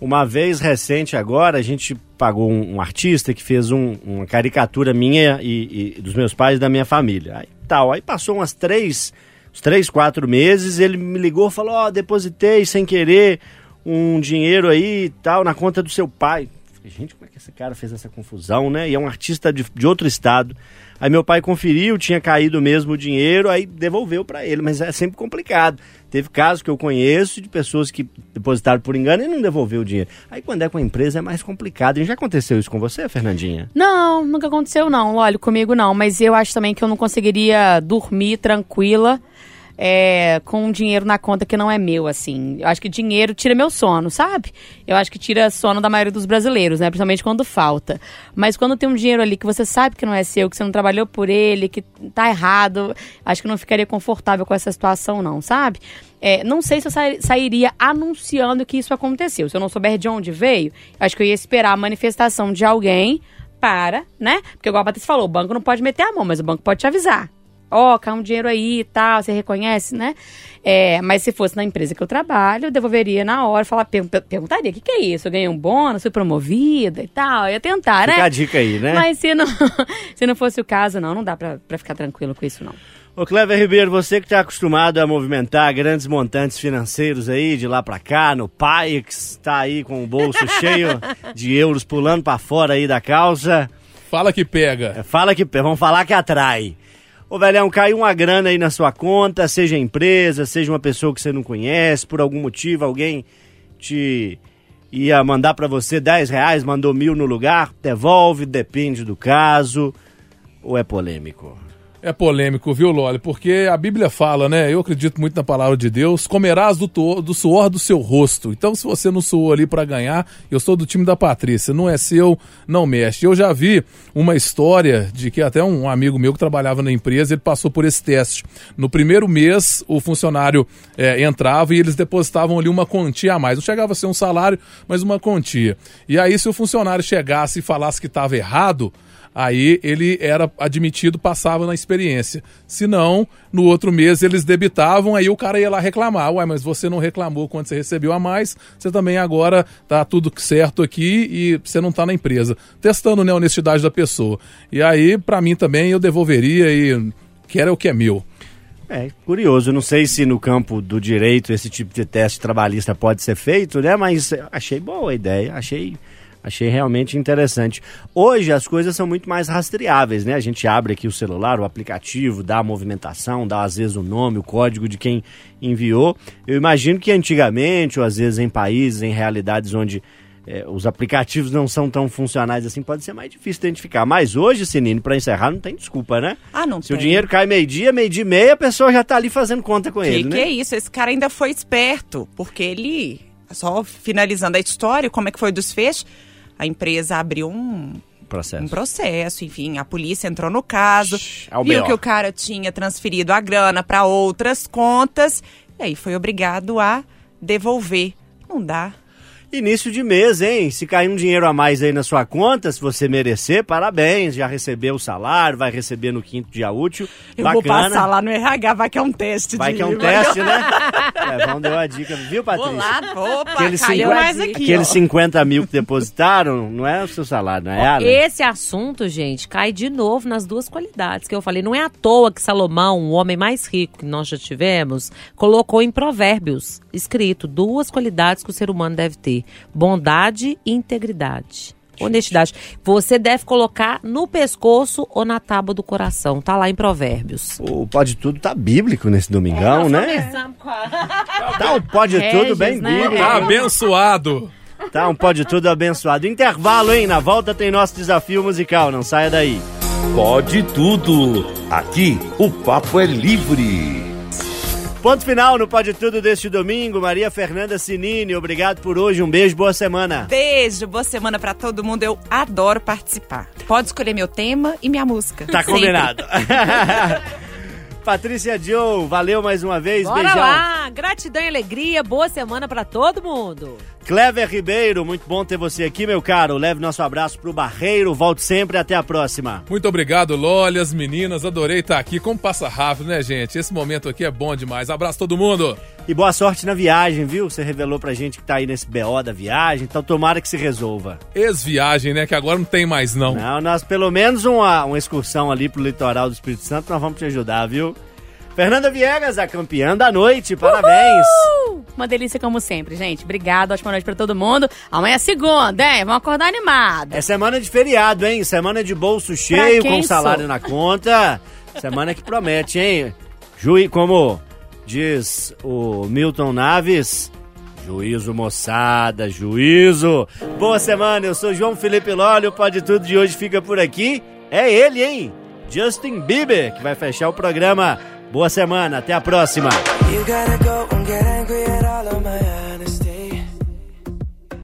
Uma vez recente agora, a gente pagou um, um artista que fez um- uma caricatura minha e, e dos meus pais e da minha família. Aí tal, aí passou umas três, uns três, quatro meses, ele me ligou e falou, ó, depositei sem querer um dinheiro aí e tal na conta do seu pai. Gente, como é que esse cara fez essa confusão, né? E é um artista de, de outro estado. Aí meu pai conferiu, tinha caído mesmo o dinheiro, aí devolveu pra ele, mas é sempre complicado. Teve casos que eu conheço de pessoas que depositaram por engano e não devolveu o dinheiro. Aí quando é com a empresa é mais complicado. E já aconteceu isso com você, Fernandinha? Não, nunca aconteceu não, olha, comigo não. Mas eu acho também que eu não conseguiria dormir tranquila é, com dinheiro na conta que não é meu, assim. Eu acho que dinheiro tira meu sono, sabe? Eu acho que tira sono da maioria dos brasileiros, né? Principalmente quando falta. Mas quando tem um dinheiro ali que você sabe que não é seu, que você não trabalhou por ele, que tá errado, acho que não ficaria confortável com essa situação, não, sabe? É, não sei se eu sa- sairia anunciando que isso aconteceu. Se eu não souber de onde veio, acho que eu ia esperar a manifestação de alguém para, né? Porque igual a Patrícia falou, o banco não pode meter a mão, mas o banco pode te avisar. Ó, caiu um dinheiro aí e tal, você reconhece, né? É, mas se fosse na empresa que eu trabalho, eu devolveria na hora, falar, per- per- perguntaria, o que, que é isso? Eu ganhei um bônus, fui promovida e tal, eu ia tentar, Fica né? a dica aí, né? Mas se não, [LAUGHS] se não fosse o caso, não, não dá pra, pra ficar tranquilo com isso, não. Ô Clever Ribeiro, você que está acostumado a movimentar grandes montantes financeiros aí, de lá pra cá, no Paix, tá aí com o bolso [LAUGHS] cheio de euros pulando pra fora aí da calça. Fala que pega. Fala que vamos falar que atrai. Ô velhão, caiu uma grana aí na sua conta, seja empresa, seja uma pessoa que você não conhece, por algum motivo alguém te ia mandar pra você 10 reais, mandou mil no lugar, devolve, depende do caso, ou é polêmico? É polêmico, viu, Loli? Porque a Bíblia fala, né? Eu acredito muito na palavra de Deus. Comerás do, do suor do seu rosto. Então, se você não suou ali pra ganhar, eu sou do time da Patrícia. Não é seu, não mexe. Eu já vi uma história de que até um amigo meu que trabalhava na empresa, ele passou por esse teste. No primeiro mês, o funcionário é, entrava e eles depositavam ali uma quantia a mais. Não chegava a ser um salário, mas uma quantia. E aí, se o funcionário chegasse e falasse que estava errado, aí ele era admitido, passava na experiência. Se não, no outro mês eles debitavam, aí o cara ia lá reclamar. Ué, mas você não reclamou quando você recebeu a mais, você também agora tá tudo certo aqui e você não tá na empresa. Testando né, a honestidade da pessoa. E aí, pra mim também, eu devolveria e quero o que é meu. É, curioso. Não sei se no campo do direito esse tipo de teste trabalhista pode ser feito, né? Mas achei boa a ideia, achei, achei realmente interessante. Hoje as coisas são muito mais rastreáveis, né? A gente abre aqui o celular, o aplicativo, dá a movimentação, dá às vezes o nome, o código de quem enviou. Eu imagino que antigamente, ou às vezes em países, em realidades onde é, os aplicativos não são tão funcionais assim, pode ser mais difícil identificar. Mas hoje, Sinine, para encerrar, não tem desculpa, né? Ah, não Se tem. o dinheiro cai meio-dia, meio-dia e meia, a pessoa já tá ali fazendo conta com Que, ele, que né? é isso? Esse cara ainda foi esperto, porque ele, só finalizando a história, como é que foi o desfecho? A empresa abriu um, Processo. um processo, enfim, a polícia entrou no caso, é o viu que o cara tinha transferido a grana para outras contas, e aí foi obrigado a devolver. Não dá. Início de mês, hein? Se cair um dinheiro a mais aí na sua conta, se você merecer, parabéns. Já recebeu o salário, vai receber no quinto dia útil. Eu Bacana. vou passar lá no RH, vai que é um teste. Vai de- que é um teste, né? [LAUGHS] é, vamos dar uma dica, viu, Patrícia? Vou lá, opa, Aqueles, caiu 50, mais aqui, aqueles ó. 50 mil que depositaram, não é o seu salário, não é, Alan? Esse assunto, gente, cai de novo nas duas qualidades que eu falei. Não é à toa que Salomão, o homem mais rico que nós já tivemos, colocou em provérbios escrito duas qualidades que o ser humano deve ter: bondade e integridade. Honestidade. Você deve colocar no pescoço ou na tábua do coração. Tá lá em Provérbios. O Pode Tudo tá bíblico nesse domingão, né? Tá um Pode Tudo Regis, bem né? bíblico. Tá abençoado. Tá um Pode Tudo abençoado. Intervalo, hein? Na volta tem nosso desafio musical, não saia daí. Pode tudo. Aqui o papo é livre. Ponto final no Pode Tudo deste domingo. Maria Fernanda Sinini, obrigado por hoje. Um beijo, boa semana. Beijo, boa semana pra todo mundo. Eu adoro participar. Pode escolher meu tema e minha música. Tá combinado. [LAUGHS] Patrícia Joe, valeu mais uma vez. Bora Beijão. lá! Gratidão e alegria. Boa semana pra todo mundo. Clever Ribeiro, muito bom ter você aqui, meu caro. Leve nosso abraço pro Barreiro. Volte sempre. Até a próxima. Muito obrigado, Loli, as meninas. Adorei estar aqui. Como passa rápido, né, gente? Esse momento aqui é bom demais. Abraço todo mundo. E boa sorte na viagem, viu? Você revelou pra gente que tá aí nesse BO da viagem, então tomara que se resolva. Ex-viagem, né? Que agora não tem mais, não. Não, nós pelo menos uma, uma excursão ali pro litoral do Espírito Santo, nós vamos te ajudar, viu? Fernanda Viegas, a campeã da noite, parabéns! Uh! Uma delícia como sempre, gente. Obrigado, ótima noite pra todo mundo. Amanhã é segunda, hein? Vamos acordar animado. É semana de feriado, hein? Semana de bolso cheio, com salário sou? na conta. Semana que promete, hein? Juí, como diz o Milton Naves, juízo, moçada, juízo. Boa semana, eu sou João Felipe Lólio, o Pode Tudo de hoje fica por aqui. É ele, hein? Justin Bieber, que vai fechar o programa. Boa semana, até a próxima.